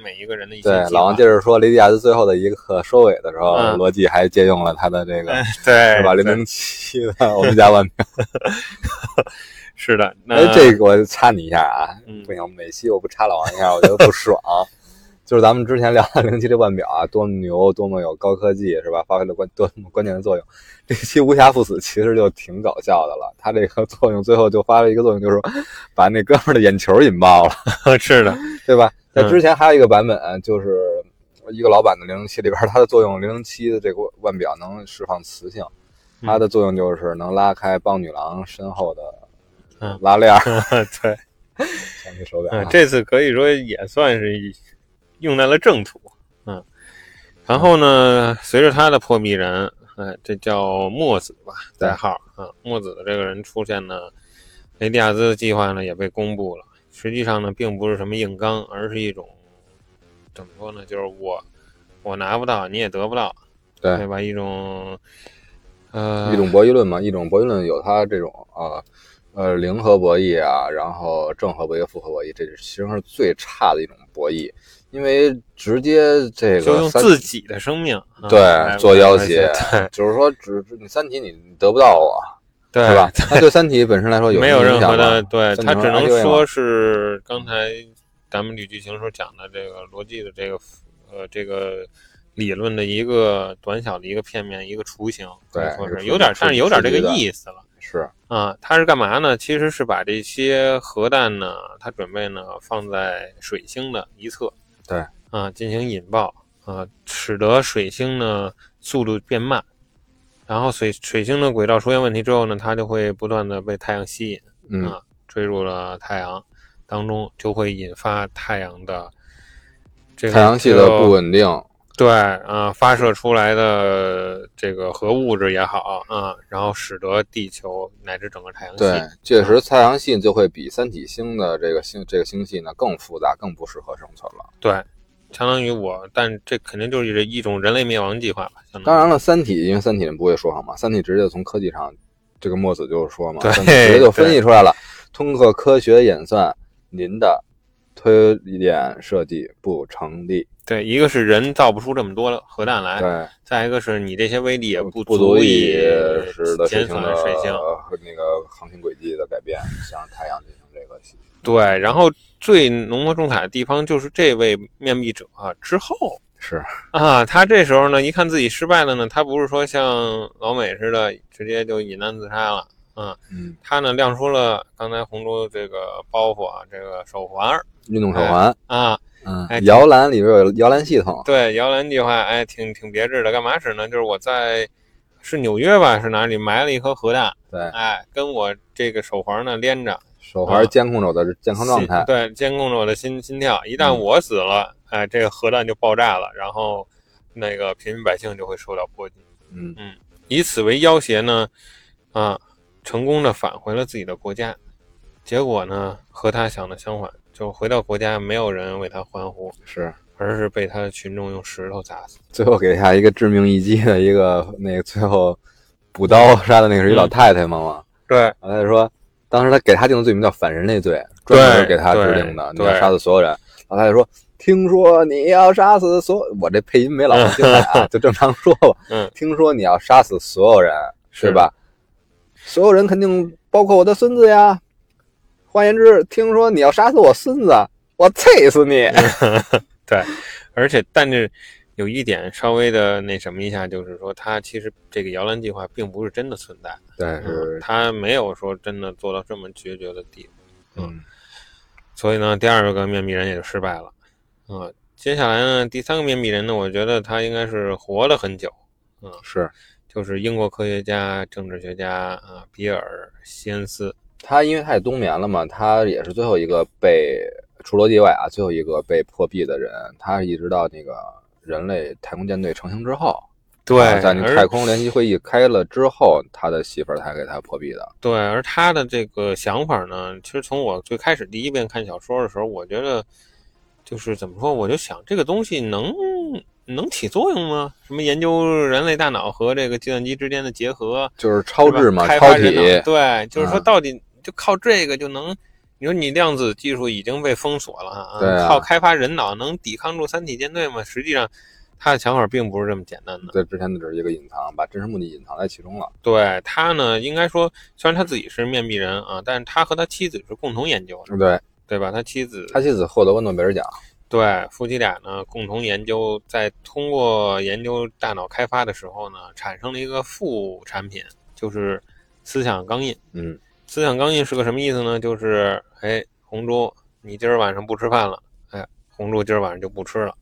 每一个人的一些。对，老王就是说，雷迪亚斯最后的一个收尾的时候，逻辑还借用了他的这个，对，是吧？零零七的欧米伽万秒，是的。哎，这个我插你一下啊，不行，每期我不插老王一下，我觉得不爽。就是咱们之前聊的零七这腕表啊，多么牛，多么有高科技，是吧？发挥了关多么关键的作用。这期无暇赴死，其实就挺搞笑的了。它这个作用最后就发了一个作用，就是把那哥们儿的眼球引爆了。是的，对吧？在之前还有一个版本，就是一个老版的零零七里边，它的作用，零零七的这个腕表能释放磁性，它的作用就是能拉开帮女郎身后的拉链。对，相机手表。这次可以说也算是一。用在了正途，嗯，然后呢，随着他的破壁人，哎，这叫墨子吧，代号啊，墨子的这个人出现呢，雷迪亚兹的计划呢也被公布了。实际上呢，并不是什么硬刚，而是一种怎么说呢？就是我我拿不到，你也得不到，对对吧？一种呃，一种博弈论嘛，一种博弈论有它这种啊。呃，零和博弈啊，然后正和博弈、负和博弈，这是其实是最差的一种博弈，因为直接这个就用自己的生命对做要挟，就是说，只你三体你得不到我，对是吧？它对三体本身来说有没有任何的，对，三体它只能说是刚才咱们捋剧情时候讲的这个逻辑的这个呃这个理论的一个短小的一个片面一个雏形，对说是有点，但是有点这个意思了。是啊，他是干嘛呢？其实是把这些核弹呢，他准备呢放在水星的一侧，对。啊，进行引爆啊，使得水星呢速度变慢，然后水水星的轨道出现问题之后呢，它就会不断的被太阳吸引，嗯。啊，坠入了太阳当中，就会引发太阳的这个太阳系的不稳定，对啊，发射出来的这个核物质也好啊，然后使得地球乃至整个太阳系对，确实太阳系就会比三体星的这个星这个星系呢更复杂，更不适合生存了。对，相当于我，但这肯定就是一种人类灭亡计划吧。相当于当然了，三体因为三体人不会说谎嘛，三体直接从科技上，这个墨子就是说嘛，对直接就分析出来了，通过科学演算，您的推演设计不成立。对，一个是人造不出这么多核弹来，对，再一个是你这些威力也不不足以使得水减星的损水星。和那个航行轨迹的改变，向太阳进行这个对，然后最浓墨重彩的地方就是这位面壁者、啊、之后是啊，他这时候呢，一看自己失败了呢，他不是说像老美似的直接就引弹自杀了啊，嗯，他呢亮出了刚才红珠这个包袱啊，这个手环儿运动手环，啊，嗯哎，摇篮里边有摇篮系统，对，摇篮计划，哎，挺挺别致的。干嘛使呢？就是我在是纽约吧，是哪里埋了一颗核弹，对，哎，跟我这个手环呢连着，手环监控着我的健康状态心，对，监控着我的心心跳。一旦嗯我死了，哎，这个核弹就爆炸了，然后那个平民百姓就会受到波及。嗯嗯，以此为要挟呢，啊，成功的返回了自己的国家。结果呢，和他想的相反，就回到国家，没有人为他欢呼，是。而是被他的群众用石头砸死。最后给他一个致命一击的一个那个最后补刀杀的那个是一老太太嘛嘛，对，老太太说，当时他给他定的罪名叫反人类罪，专门给他制定的，你要杀死所有人。老太太说，听说你要杀死所，我这配音没老精彩啊，就正常说吧。嗯，听说你要杀死所有人，是对吧？所有人肯定包括我的孙子呀。换言之，听说你要杀死我孙子，我啐死你！对，而且但是有一点稍微的那什么一下，就是说他其实这个摇篮计划并不是真的存在，对，他没有说真的做到这么决绝的地步，嗯，所以呢，第二个面壁人也就失败了，啊、接下来呢，第三个面壁人呢，我觉得他应该是活了很久，嗯。是就是英国科学家、政治学家啊，比尔·希恩斯，他，因为他也冬眠了嘛，他也是最后一个被除罗界外啊，最后一个被破壁的人。他一直到那个人类太空舰队成型之后，对，啊在那太空联席会议开了之后，他的媳妇儿才给他破壁的。对，而他的这个想法呢，其实从我最开始第一遍看小说的时候，我觉得就是怎么说，我就想这个东西能能起作用吗？什么研究人类大脑和这个计算机之间的结合，就是超智嘛，开发人脑，对，就是说嗯到底就靠这个就能。你说你量子技术已经被封锁了啊，靠开发人脑能抵抗住三体舰队吗？实际上，他的想法并不是这么简单的。在之前的只是一个隐藏，把真实目的隐藏在其中了。对他呢，应该说，虽然他自己是面壁人啊，但是他和他妻子是共同研究的，对，对吧？他妻子他妻子获得过诺贝尔奖。对夫妻俩呢共同研究，在通过研究大脑开发的时候呢，产生了一个副产品，就是思想钢印。嗯，思想钢印是个什么意思呢？就是哎，红猪，你今儿晚上不吃饭了，哎，红猪今儿晚上就不吃了。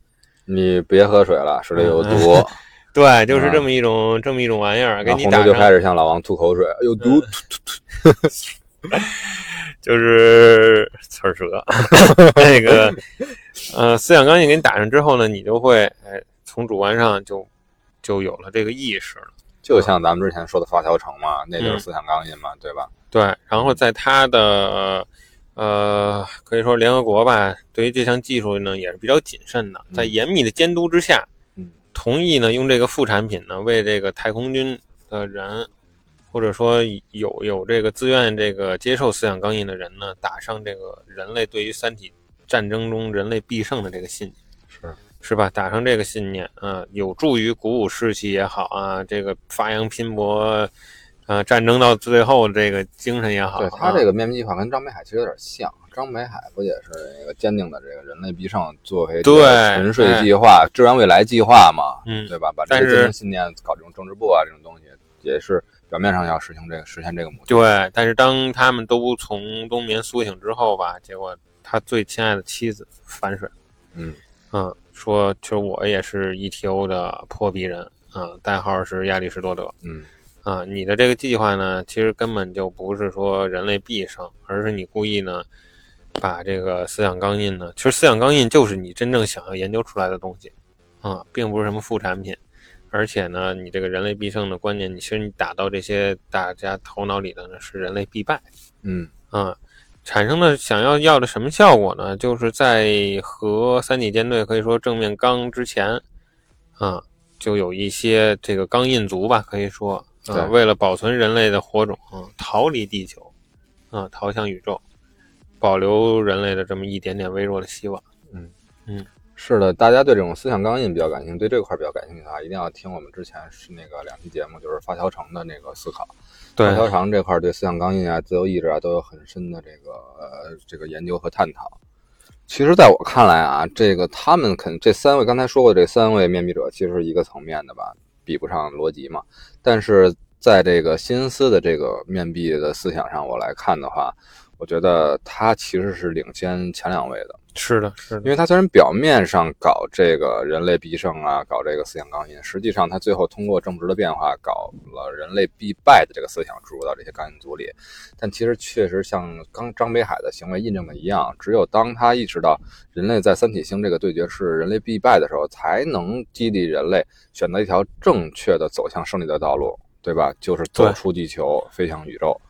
你别喝水了，水里有毒。对，就是这么一种、这么一种玩意儿，给你打上就开始向老王吐口水，哎有毒。就是刺儿舌，那个呃，思想钢印给你打上之后呢，你就会哎，从主观上就就有了这个意识了。就像咱们之前说的发条城嘛，那嗯就是思想钢印嘛，对吧？对，然后在他的呃，可以说联合国吧，对于这项技术呢也是比较谨慎的，在严密的监督之下，嗯，同意呢用这个副产品呢为这个太空军的人，或者说有有这个自愿这个接受思想钢印的人呢，打上这个人类对于三体战争中人类必胜的这个信念。是是吧？打上这个信念啊，有助于鼓舞士气也好啊，这个发扬拼搏，啊，战争到最后这个精神也好，对他这个面壁计划跟张北海其实有点像。张北海不也是那个坚定的这个人类必胜作为对沉睡计划、支援未来计划嘛？嗯对吧？把这精神信念搞这种政治部啊这种东西，也是表面上要实行这个实现这个目的。对，但是当他们都从冬眠苏醒之后吧，结果他最亲爱的妻子反水，嗯嗯，说其实我也是 ETO 的破壁人，啊，代号是亚里士多德，嗯啊，你的这个计划呢，其实根本就不是说人类必胜，而是你故意呢，把这个思想钢印呢，其实思想钢印就是你真正想要研究出来的东西，啊，并不是什么副产品，而且呢，你这个人类必胜的观念，你其实你打到这些大家头脑里的呢是人类必败，嗯啊，产生的想要要的什么效果呢？就是在和三体舰队可以说正面刚之前，啊，就有一些这个钢印族吧，可以说啊，为了保存人类的火种，啊，逃离地球，啊，逃向宇宙，保留人类的这么一点点微弱的希望。是的，大家对这种思想钢印比较感兴趣，对这块比较感兴趣的话，一定要听我们之前是那个两期节目，就是发条城的那个思考。对发条城这块对思想钢印啊、自由意志啊都有很深的这个呃这个研究和探讨。其实，在我看来啊，这个他们肯这三位刚才说过，这三位面壁者其实是一个层面的吧，比不上罗辑嘛。但是在这个新思的这个面壁的思想上，我来看的话，我觉得他其实是领先前两位的。是的，是的，因为他虽然表面上搞这个人类必胜啊，搞这个思想钢印，实际上他最后通过政治的变化，搞了人类必败的这个思想注入到这些钢印组里。但其实确实像刚张北海的行为印证的一样，只有当他意识到人类在三体星这个对决是人类必败的时候，才能激励人类选择一条正确的走向胜利的道路，对吧？就是走出地球，飞向宇宙，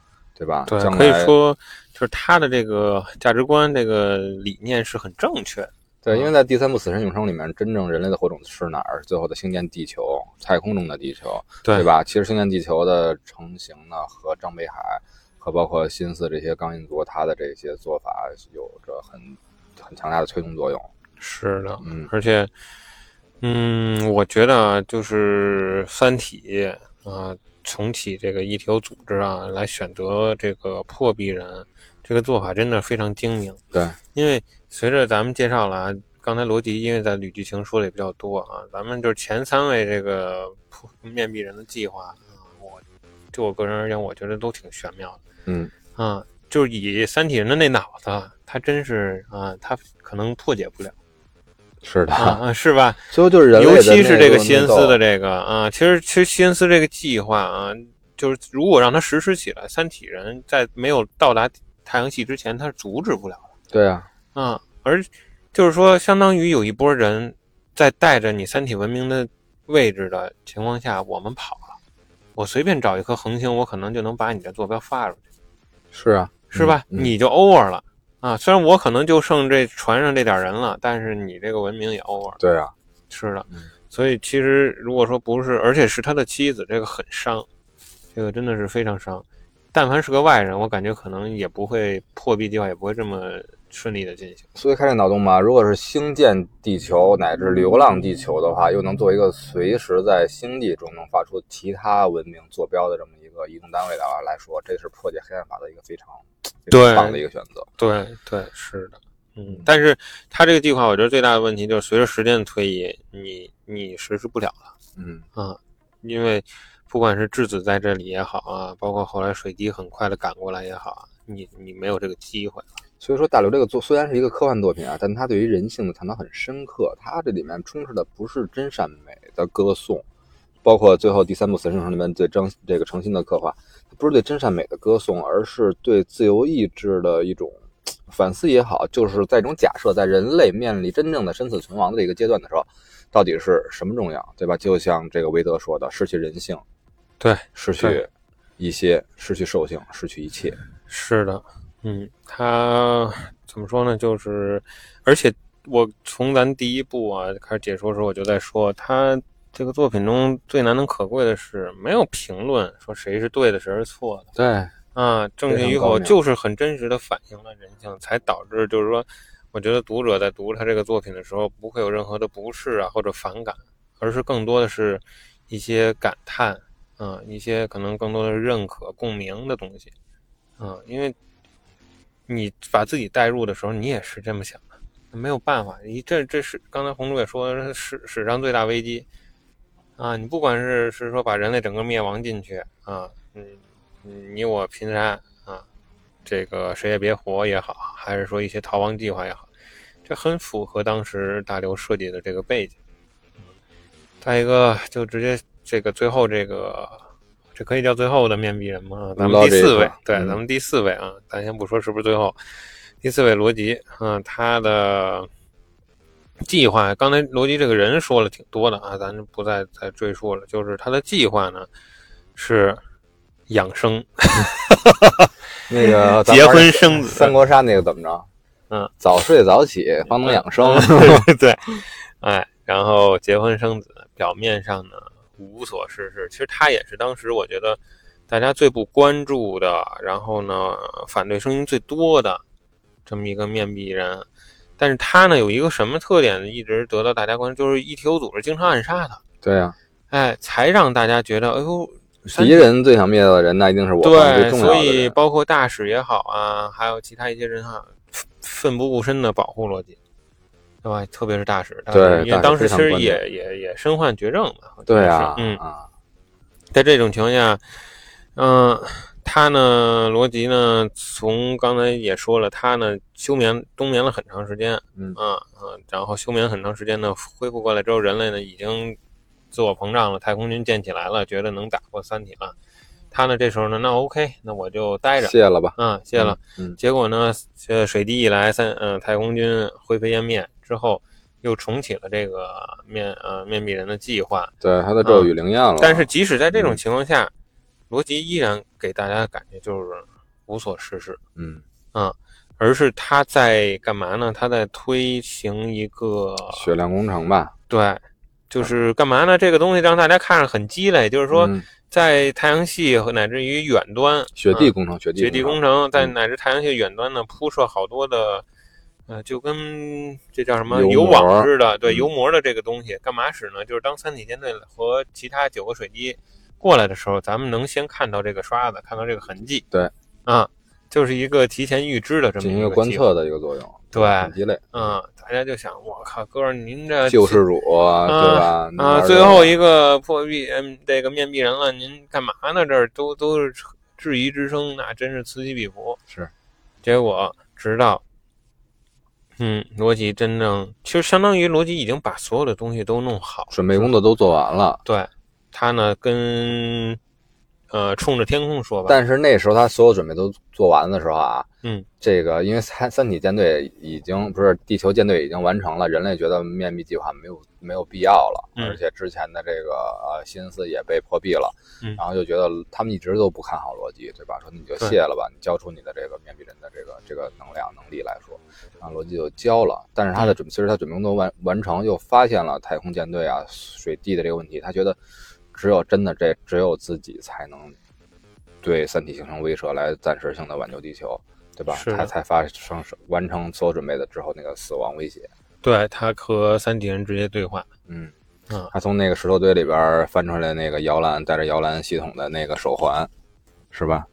对吧？对，可以说就是他的这个价值观、这个理念是很正确的。对，因为在第三部《死神永生》里面，真正人类的火种是哪儿？最后的星舰地球，太空中的地球，对对吧？其实星舰地球的成型呢，和张北海和包括新四这些钢印族，他的这些做法有着很很强大的推动作用。是的，嗯而且，嗯，我觉得啊，就是《三体》啊，重启这个 ETO 组织啊，来选择这个破壁人，这个做法真的非常精明。对，因为随着咱们介绍了啊，刚才罗辑因为在捋剧情说的也比较多啊，咱们就是前三位这个破面壁人的计划啊，我就我个人而言，我觉得都挺玄妙的。嗯，啊，就是以三体人的那脑子，他真是啊，他可能破解不了是的，是吧？最后就是尤其是这个内西恩斯的这个啊，其实其实西恩斯这个计划啊，就是如果让他实施起来，三体人在没有到达太阳系之前，他是阻止不了的对啊，啊。而就是说，相当于有一波人在带着你三体文明的位置的情况下，我们跑了。我随便找一颗恒星，我可能就能把你的坐标发出去。是啊，是吧？你就 over 了啊！虽然我可能就剩这船上这点人了，但是你这个文明也 over。对啊，是的嗯，所以其实如果说不是，而且是他的妻子，这个很伤，这个真的是非常伤。但凡是个外人，我感觉可能也不会破壁计划也不会这么顺利的进行。所以开这脑洞吧，如果是星舰地球乃至流浪地球的话，又能做一个随时在星际中能发出其他文明坐标的这么一个移动单位的话来说，这是破解黑暗法的一个非常非对棒的一个选择。对对，是的，嗯，但是他这个计划，我觉得最大的问题就是随着时间的推移，你你实施不了了。嗯，啊，因为不管是质子在这里也好啊，包括后来水滴很快的赶过来也好啊，你你没有这个机会了。所以说大刘这个作虽然是一个科幻作品啊，但他对于人性的探讨很深刻，他这里面充斥的不是真善美的歌颂。包括最后第三部《死神里面对真这个诚心的刻画，不是对真善美的歌颂，而是对自由意志的一种反思也好，就是在一种假设，在人类面临真正的生死存亡的一个阶段的时候，到底是什么重要，对吧？就像这个韦德说的，失去人性，对，失去一些，失去兽性，失去一切。是的，嗯，他怎么说呢？就是，而且我从咱第一部啊开始解说的时候，我就在说，他这个作品中最难能可贵的是没有评论说谁是对的，谁是错的。对，啊，正确与否就是很真实的反映了人性，才导致就是说，我觉得读者在读他这个作品的时候，不会有任何的不适啊或者反感，而是更多的是一些感叹啊，一些可能更多的认可、共鸣的东西，啊，因为你把自己带入的时候，你也是这么想的，没有办法，你这这是刚才红珠也说了，史史上最大危机啊，你不管是是说把人类整个灭亡进去啊，嗯，你我拼杀啊，这个谁也别活也好，还是说一些逃亡计划也好，这很符合当时大刘设计的这个背景。再一个，就直接这个最后这个，这可以叫最后的面壁人吗？咱们第四位，对，咱们第四位啊，咱先不说是不是最后，第四位罗辑，嗯，他的计划，刚才罗辑这个人说了挺多的啊，咱就不再再赘述了。就是他的计划呢是养生，那个 结婚生子，三国杀那个怎么着？嗯，早睡早起方能养生。对，哎，然后结婚生子。表面上呢无所事事，其实他也是当时我觉得大家最不关注的，然后呢反对声音最多的这么一个面壁人。但是他呢有一个什么特点，一直得到大家关注，就是 ETO 组织经常暗杀他。对啊，哎，才让大家觉得，哎呦，敌人最想灭掉的人，那一定是我对，所以包括大使也好啊，还有其他一些人哈，奋不顾身的保护逻辑。对吧？特别是大使，对，因为当时其实也也也身患绝症嘛。对啊，嗯啊，在这种情况下，嗯，他呢，罗辑呢，从刚才也说了，他呢休眠冬眠了很长时间，嗯啊啊，然后休眠很长时间呢，恢复过来之后，人类呢已经自我膨胀了，太空军建起来了，觉得能打过三体了。他呢这时候呢，那 OK，那我就待着，谢了吧，嗯，谢了。嗯，结果呢，这水滴一来，三嗯，太空军灰飞烟灭。之后又重启了这个面呃面壁人的计划，对他的咒语灵验了。但是即使在这种情况下，罗辑依然给大家的感觉就是无所事事，嗯啊，而是他在干嘛呢？他在推行一个血量工程吧？对，就是干嘛呢？这个东西让大家看着很鸡肋，就是说在太阳系和乃至于远端雪地工程，雪地雪地工程在乃至太阳系远端呢铺设好多的。呃，就跟这叫什么油网似的，对油膜的这个东西干嘛使呢？就是当三体舰队和其他九个水滴过来的时候，咱们能先看到这个刷子，看到这个痕迹。对，啊，就是一个提前预知的这么一个观测的一个作用。对，很鸡肋。嗯，大家就想，我靠，哥儿，您这救世主对吧？啊，最后一个破壁，嗯，这个面壁人了，您干嘛呢？这儿都都是质疑之声，那真是此起彼伏。是，结果直到。嗯，罗辑真正其实相当于罗辑已经把所有的东西都弄好，准备工作都做完了。对，他呢跟呃冲着天空说吧。但是那时候他所有准备都做完的时候啊，嗯，这个因为三三体舰队已经不是地球舰队已经完成了，人类觉得面壁计划没有没有必要了，而且之前的这个呃心思也被破壁了，然后就觉得他们一直都不看好罗辑，对吧？说你就卸了吧，你交出你的这个面壁人的这个这个能量能力来说。啊，罗辑就交了，但是他的准，其实他准备工作完完成，又发现了太空舰队啊、水地的这个问题。他觉得只有真的这只有自己才能对三体形成威慑，来暂时性的挽救地球，对吧？他才发生完成所有准备的之后那个死亡威胁。对他和三体人直接对话。嗯嗯，他从那个石头堆里边翻出来那个摇篮，带着摇篮系统的那个手环，是吧？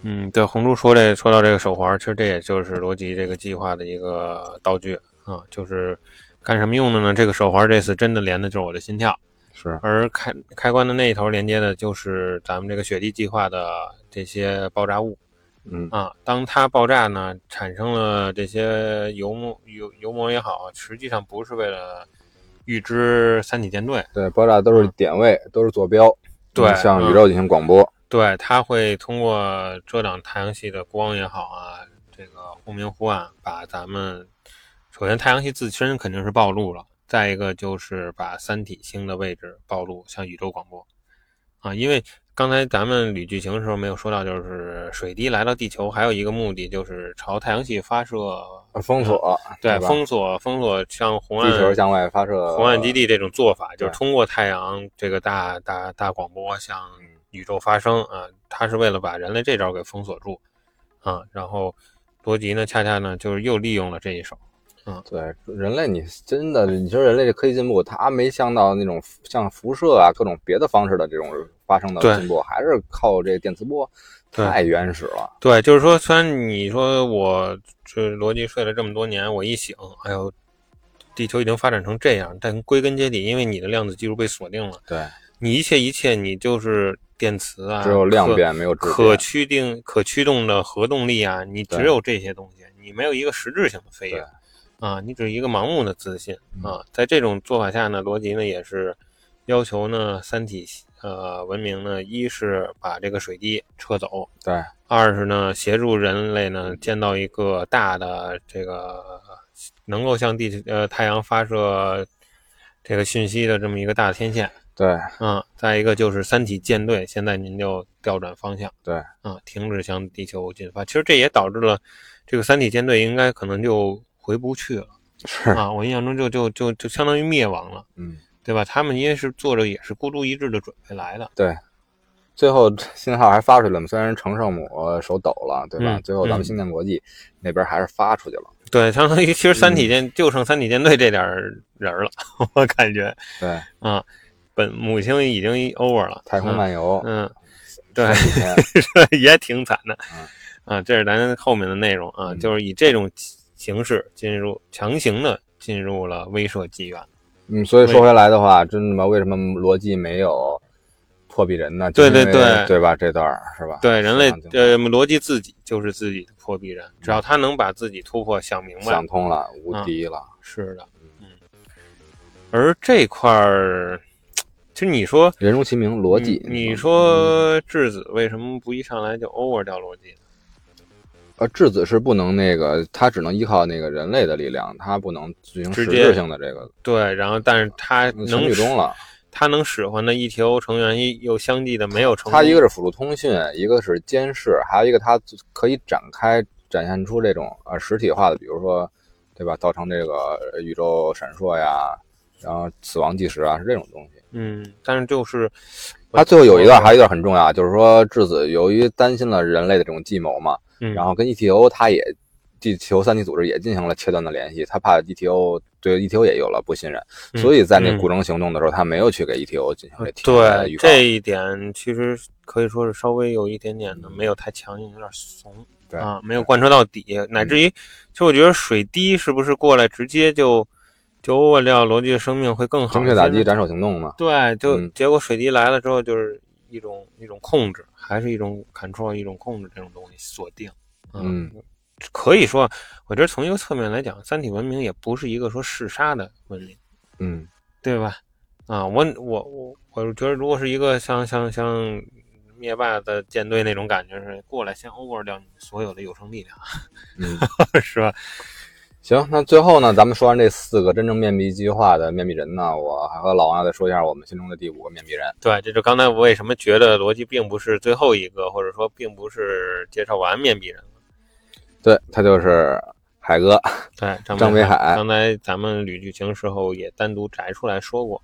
嗯，对，红珠说这说到这个手环，其实这也就是罗辑这个计划的一个道具啊，就是干什么用的呢？这个手环这次真的连的就是我的心跳，是，而开开关的那一头连接的就是咱们这个雪地计划的这些爆炸物，嗯。啊，当它爆炸呢，产生了这些油膜油油膜也好，实际上不是为了预知三体舰队，对，爆炸都是点位，都是坐标，对，向宇宙进行广播。对，它会通过遮挡太阳系的光也好啊，这个忽明忽暗，把咱们首先太阳系自身肯定是暴露了，再一个就是把三体星的位置暴露，向宇宙广播啊。因为刚才咱们捋剧情的时候没有说到，就是水滴来到地球还有一个目的，就是朝太阳系发射封锁，对，封锁封锁向红岸地球向外发射红岸基地这种做法，就是通过太阳这个大大大广播向。宇宙发声啊，它是为了把人类这招给封锁住啊，然后罗辑呢，恰恰呢就是又利用了这一手，嗯，对，人类你真的，你说人类这科技进步，它没想到那种像辐射啊各种别的方式的这种发生的对进步，还是靠这电磁波，太原始了。对，就是说，虽然你说我这逻辑睡了这么多年，我一醒，哎呦，地球已经发展成这样，但归根结底，因为你的量子技术被锁定了，对，你一切一切，你就是电磁啊，只有量变没有质可。驱定、可驱动的核动力啊，你只有这些东西，你没有一个实质性的飞跃对啊，你只是一个盲目的自信嗯啊。在这种做法下呢，罗辑呢也是要求呢，三体呃文明呢，一是把这个水滴撤走，对，二是呢协助人类呢建造一个大的这个能够向地球呃太阳发射这个讯息的这么一个大天线。对，嗯，再一个就是三体舰队，现在您就调转方向，对，啊，停止向地球进发。其实这也导致了这个三体舰队应该可能就回不去了是，啊，我印象中就就就就相当于灭亡了，嗯，对吧？他们因为是做着也是孤注一掷的准备来的，对。最后信号还发出去了嘛？虽然程圣母手抖了，对吧？嗯最后咱们嗯星舰国际那边还是发出去了。对，相当于其实三体嗯舰、就剩三体舰队这点人儿了，我感觉对，啊，本母星已经 over 了，太空漫游，嗯，嗯，对，也挺惨的嗯，啊，这是咱后面的内容啊，嗯就是以这种形式进入强行的进入了威慑纪元。嗯，所以说回来的话，真的吗？为什么逻辑没有破壁人呢？对对对对吧？这段儿是吧？对，人类呃逻辑自己就是自己的破壁人，只要他能把自己突破想明白想，通了，无敌了。是的，嗯。而这块儿，其实你说人如其名，逻辑。你说质子为什么不一上来就 over 掉逻辑呢？呃，质子是不能那个，它只能依靠那个人类的力量，它不能进行实质性的这个对，然后但是它成能剧中了。它能使唤的 ETO 成员又相继的没有成。它一个是辅助通讯，一个是监视，还有一个它可以展开展现出这种呃实体化的，比如说，对吧？造成这个宇宙闪烁呀，然后死亡计时啊，是这种东西。嗯，但是就是他最后有一段，还有一段很重要，就是说质子由于担心了人类的这种计谋嘛，嗯，然后跟 ETO 他也地球三体组织也进行了切断的联系，他怕 ETO 对 ETO 也有了不信任，嗯所以在那嗯古筝行动的时候，他没有去给 ETO 进行。对这一点，其实可以说是稍微有一点点的没有太强硬，有点怂。对啊，没有贯彻到底，乃至于，其实我觉得水滴是不是过来直接就就握掉逻辑的生命会更好？精确打击斩首行动嘛，对，就嗯结果水滴来了之后，就是一种一种控制，还是一种 control，一种控制这种东西锁定。嗯，可以说，我觉得从一个侧面来讲，三体文明也不是一个说嗜杀的文明。嗯，对吧？啊，我我我我觉得，如果是一个像像像灭霸的舰队那种感觉是过来先 over 掉你所有的有生力量，嗯，是吧？行，那最后呢，咱们说完这四个真正面壁计划的面壁人呢，我还和老王要再说一下我们心中的第五个面壁人。对，这就刚才我为什么觉得逻辑并不是最后一个，或者说并不是介绍完面壁人了。对他就是海哥，对，张张北海刚才咱们捋剧情时候也单独摘出来说过。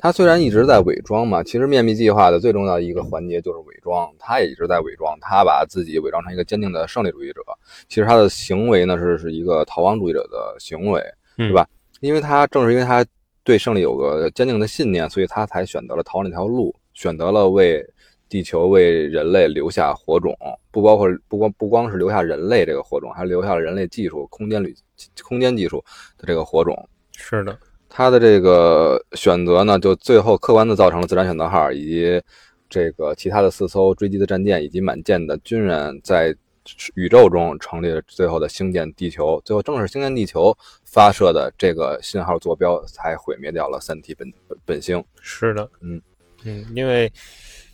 他虽然一直在伪装嘛，其实面壁计划的最重要的一个环节就是伪装，他也一直在伪装，他把自己伪装成一个坚定的胜利主义者。其实他的行为呢是是一个逃亡主义者的行为，嗯对吧？因为他正是因为他对胜利有个坚定的信念，所以他才选择了逃那条路，选择了为地球、为人类留下火种，不包括不光不光是留下人类这个火种，还留下了人类技术、空间旅、空间技术的这个火种。是的，他的这个选择呢，就最后客观的造成了自然选择号以及这个其他的四艘追击的战舰以及满舰的军人在宇宙中成立了最后的星舰地球。最后正是星舰地球发射的这个信号坐标，才毁灭掉了三体本本本星。是的，嗯嗯，因为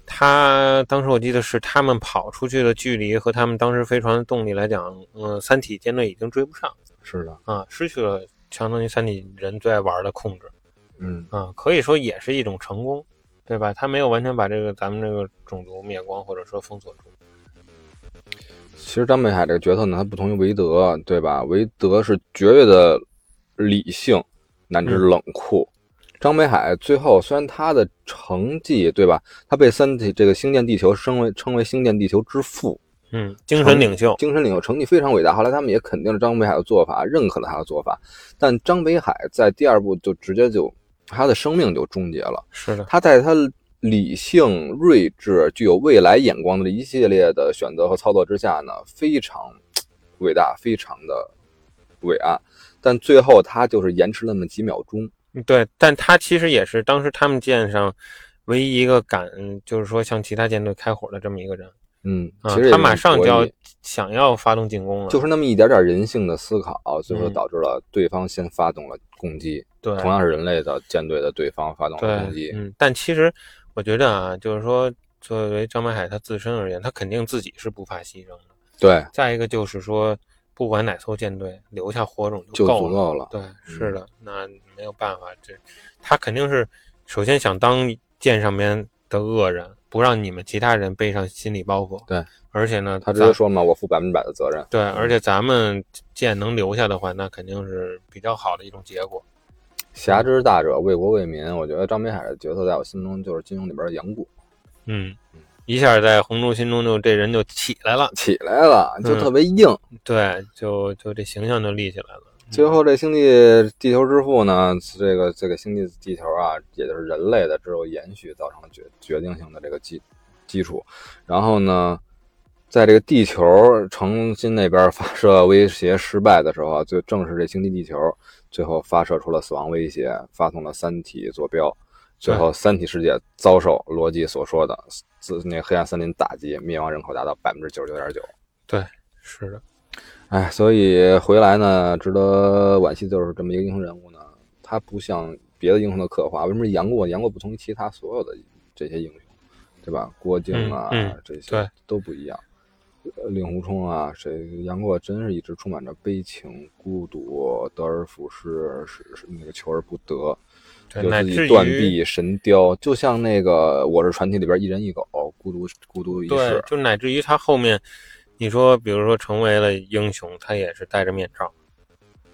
他当时我记得是他们跑出去的距离和他们当时飞船的动力来讲，呃，三体舰队已经追不上是的，啊，失去了相当于三体人最爱玩的控制嗯，啊，可以说也是一种成功，对吧？他没有完全把这个咱们这个种族灭光或者说封锁住。其实张北海这个角色呢，他不同于韦德，对吧？韦德是绝对的理性乃至冷酷。张北海最后虽然他的成绩，对吧？他被三体这个星舰地球称为称为星舰地球之父，嗯，精神领袖，精神领袖，成绩非常伟大。后来他们也肯定了张北海的做法，认可了他的做法。但张北海在第二部就直接就他的生命就终结了。是的，他在他理性、睿智、具有未来眼光的一系列的选择和操作之下呢，非常伟大，非常的伟岸。但最后他就是延迟那么几秒钟。对，但他其实也是当时他们舰上唯一一个敢，就是说向其他舰队开火的这么一个人。嗯，啊其实也他马上就要想要发动进攻了。就是那么一点点人性的思考，最后嗯导致了对方先发动了攻击。对，同样是人类的舰队的对方发动了攻击。嗯，但其实我觉得啊，就是说，作为张北海他自身而言，他肯定自己是不怕牺牲的。对，再一个就是说，不管哪艘舰队留下火种就够足够了。对，是的，那没有办法，这他肯定是首先想当舰上面的恶人，不让你们其他人背上心理包袱。对，而且呢，他直接说嘛，我负百分之百的责任。对，而且咱们舰能留下的话，那肯定是比较好的一种结果。侠之大者，为国为民。我觉得张北海的角色在我心中就是金庸里边的杨过，嗯，一下在红猪心中就这人就起来了，起来了，就嗯特别硬。对，就就这形象就立起来了。最后这星际地球之父呢，这个这个星际地球啊，也就是人类的只有延续造成了决决定性的这个基基础。然后呢，在这个地球诚心那边发射威胁失败的时候啊，就正是这星际地球最后发射出了死亡威胁，发送了三体坐标，最后三体世界遭受罗辑所说的自那黑暗森林打击，灭亡人口达到百分之九十九点九。对，是的，哎，所以回来呢，值得惋惜就是这么一个英雄人物呢，他不像别的英雄的刻画，为什么杨过？杨过不同于其他所有的这些英雄，对吧？郭靖啊，嗯嗯这些都不一样。呃令狐冲啊，谁杨过真是一直充满着悲情、孤独、得而复失，是是那个求而不得，就自己断臂神雕，就像那个《我是传奇》里边一人一狗，孤独孤独一对世，。就乃至于他后面，你说，比如说成为了英雄，他也是戴着面罩。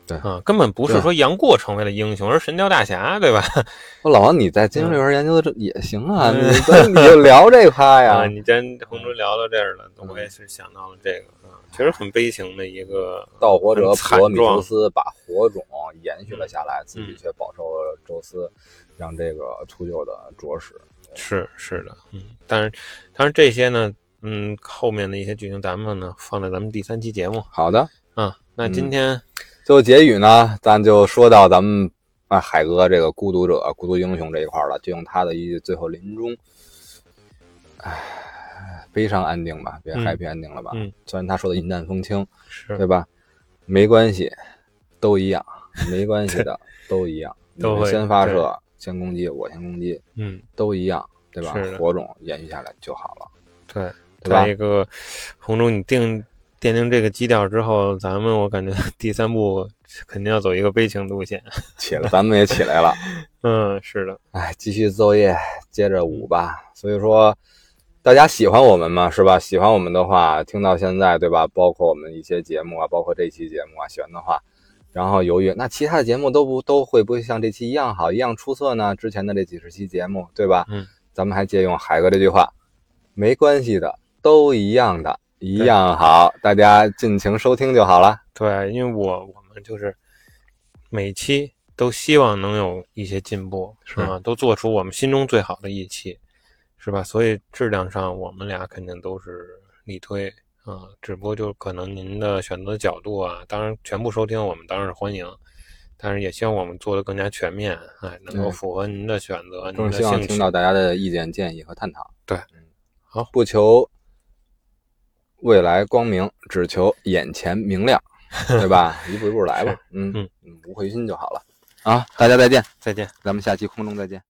对啊，根本不是说杨过成为了英雄，而神雕大侠，对吧？我老王，你在金庸里边研究的这也行啊，嗯你你就聊这趴呀啊，。你跟红猪聊到这儿了，我也是想到了这个啊，其实很悲情的一个 盗火者普罗米修状斯把火种延续了下来，自己嗯却饱受了宙斯让这个秃鹫的啄食。是是的，嗯，但是但是这些呢，嗯，后面的一些剧情咱们呢放在咱们第三期节目好的，嗯。那嗯今天最后结语呢，咱就说到咱们啊海哥这个孤独者、孤独英雄这一块了，就用他的一句最后临终，唉，悲伤安定吧，别嗯 happy 安定了吧。嗯虽然他说的云淡风轻，是对吧？没关系，都一样，没关系的，都一样。你都会先发射，先攻击，我先攻击，嗯，都一样，对吧？火种延续下来就好了，对。对吧再一？个，红中，你定奠定这个基调之后，咱们我感觉 第三步肯定要走一个悲情路线。起来，咱们也起来了。嗯，是的，哎，继续奏乐，接着舞吧。所以说，大家喜欢我们嘛？是吧？喜欢我们的话，听到现在，对吧？包括我们一些节目啊，包括这期节目啊，喜欢的话，然后犹豫，那其他的节目都不都会不会像这期一样好，一样出色呢？之前的这几十期节目，对吧？嗯，咱们还借用海哥这句话，没关系的，都一样的，一样好，大家尽情收听就好了。对，因为我我们就是每期都希望能有一些进步，是吧，都做出我们心中最好的一期，是吧？所以质量上我们俩肯定都是力推啊，只不过就可能您的选择角度啊，当然全部收听我们当然是欢迎，但是也希望我们做的更加全面，哎，能够符合您的选择、您更希望。听到大家的意见建议和探讨。对嗯，好，不求未来光明，只求眼前明亮，对吧？一步一步来吧。嗯嗯嗯，无愧于心就好了。啊，大家再见，再见。咱们下期空中再见。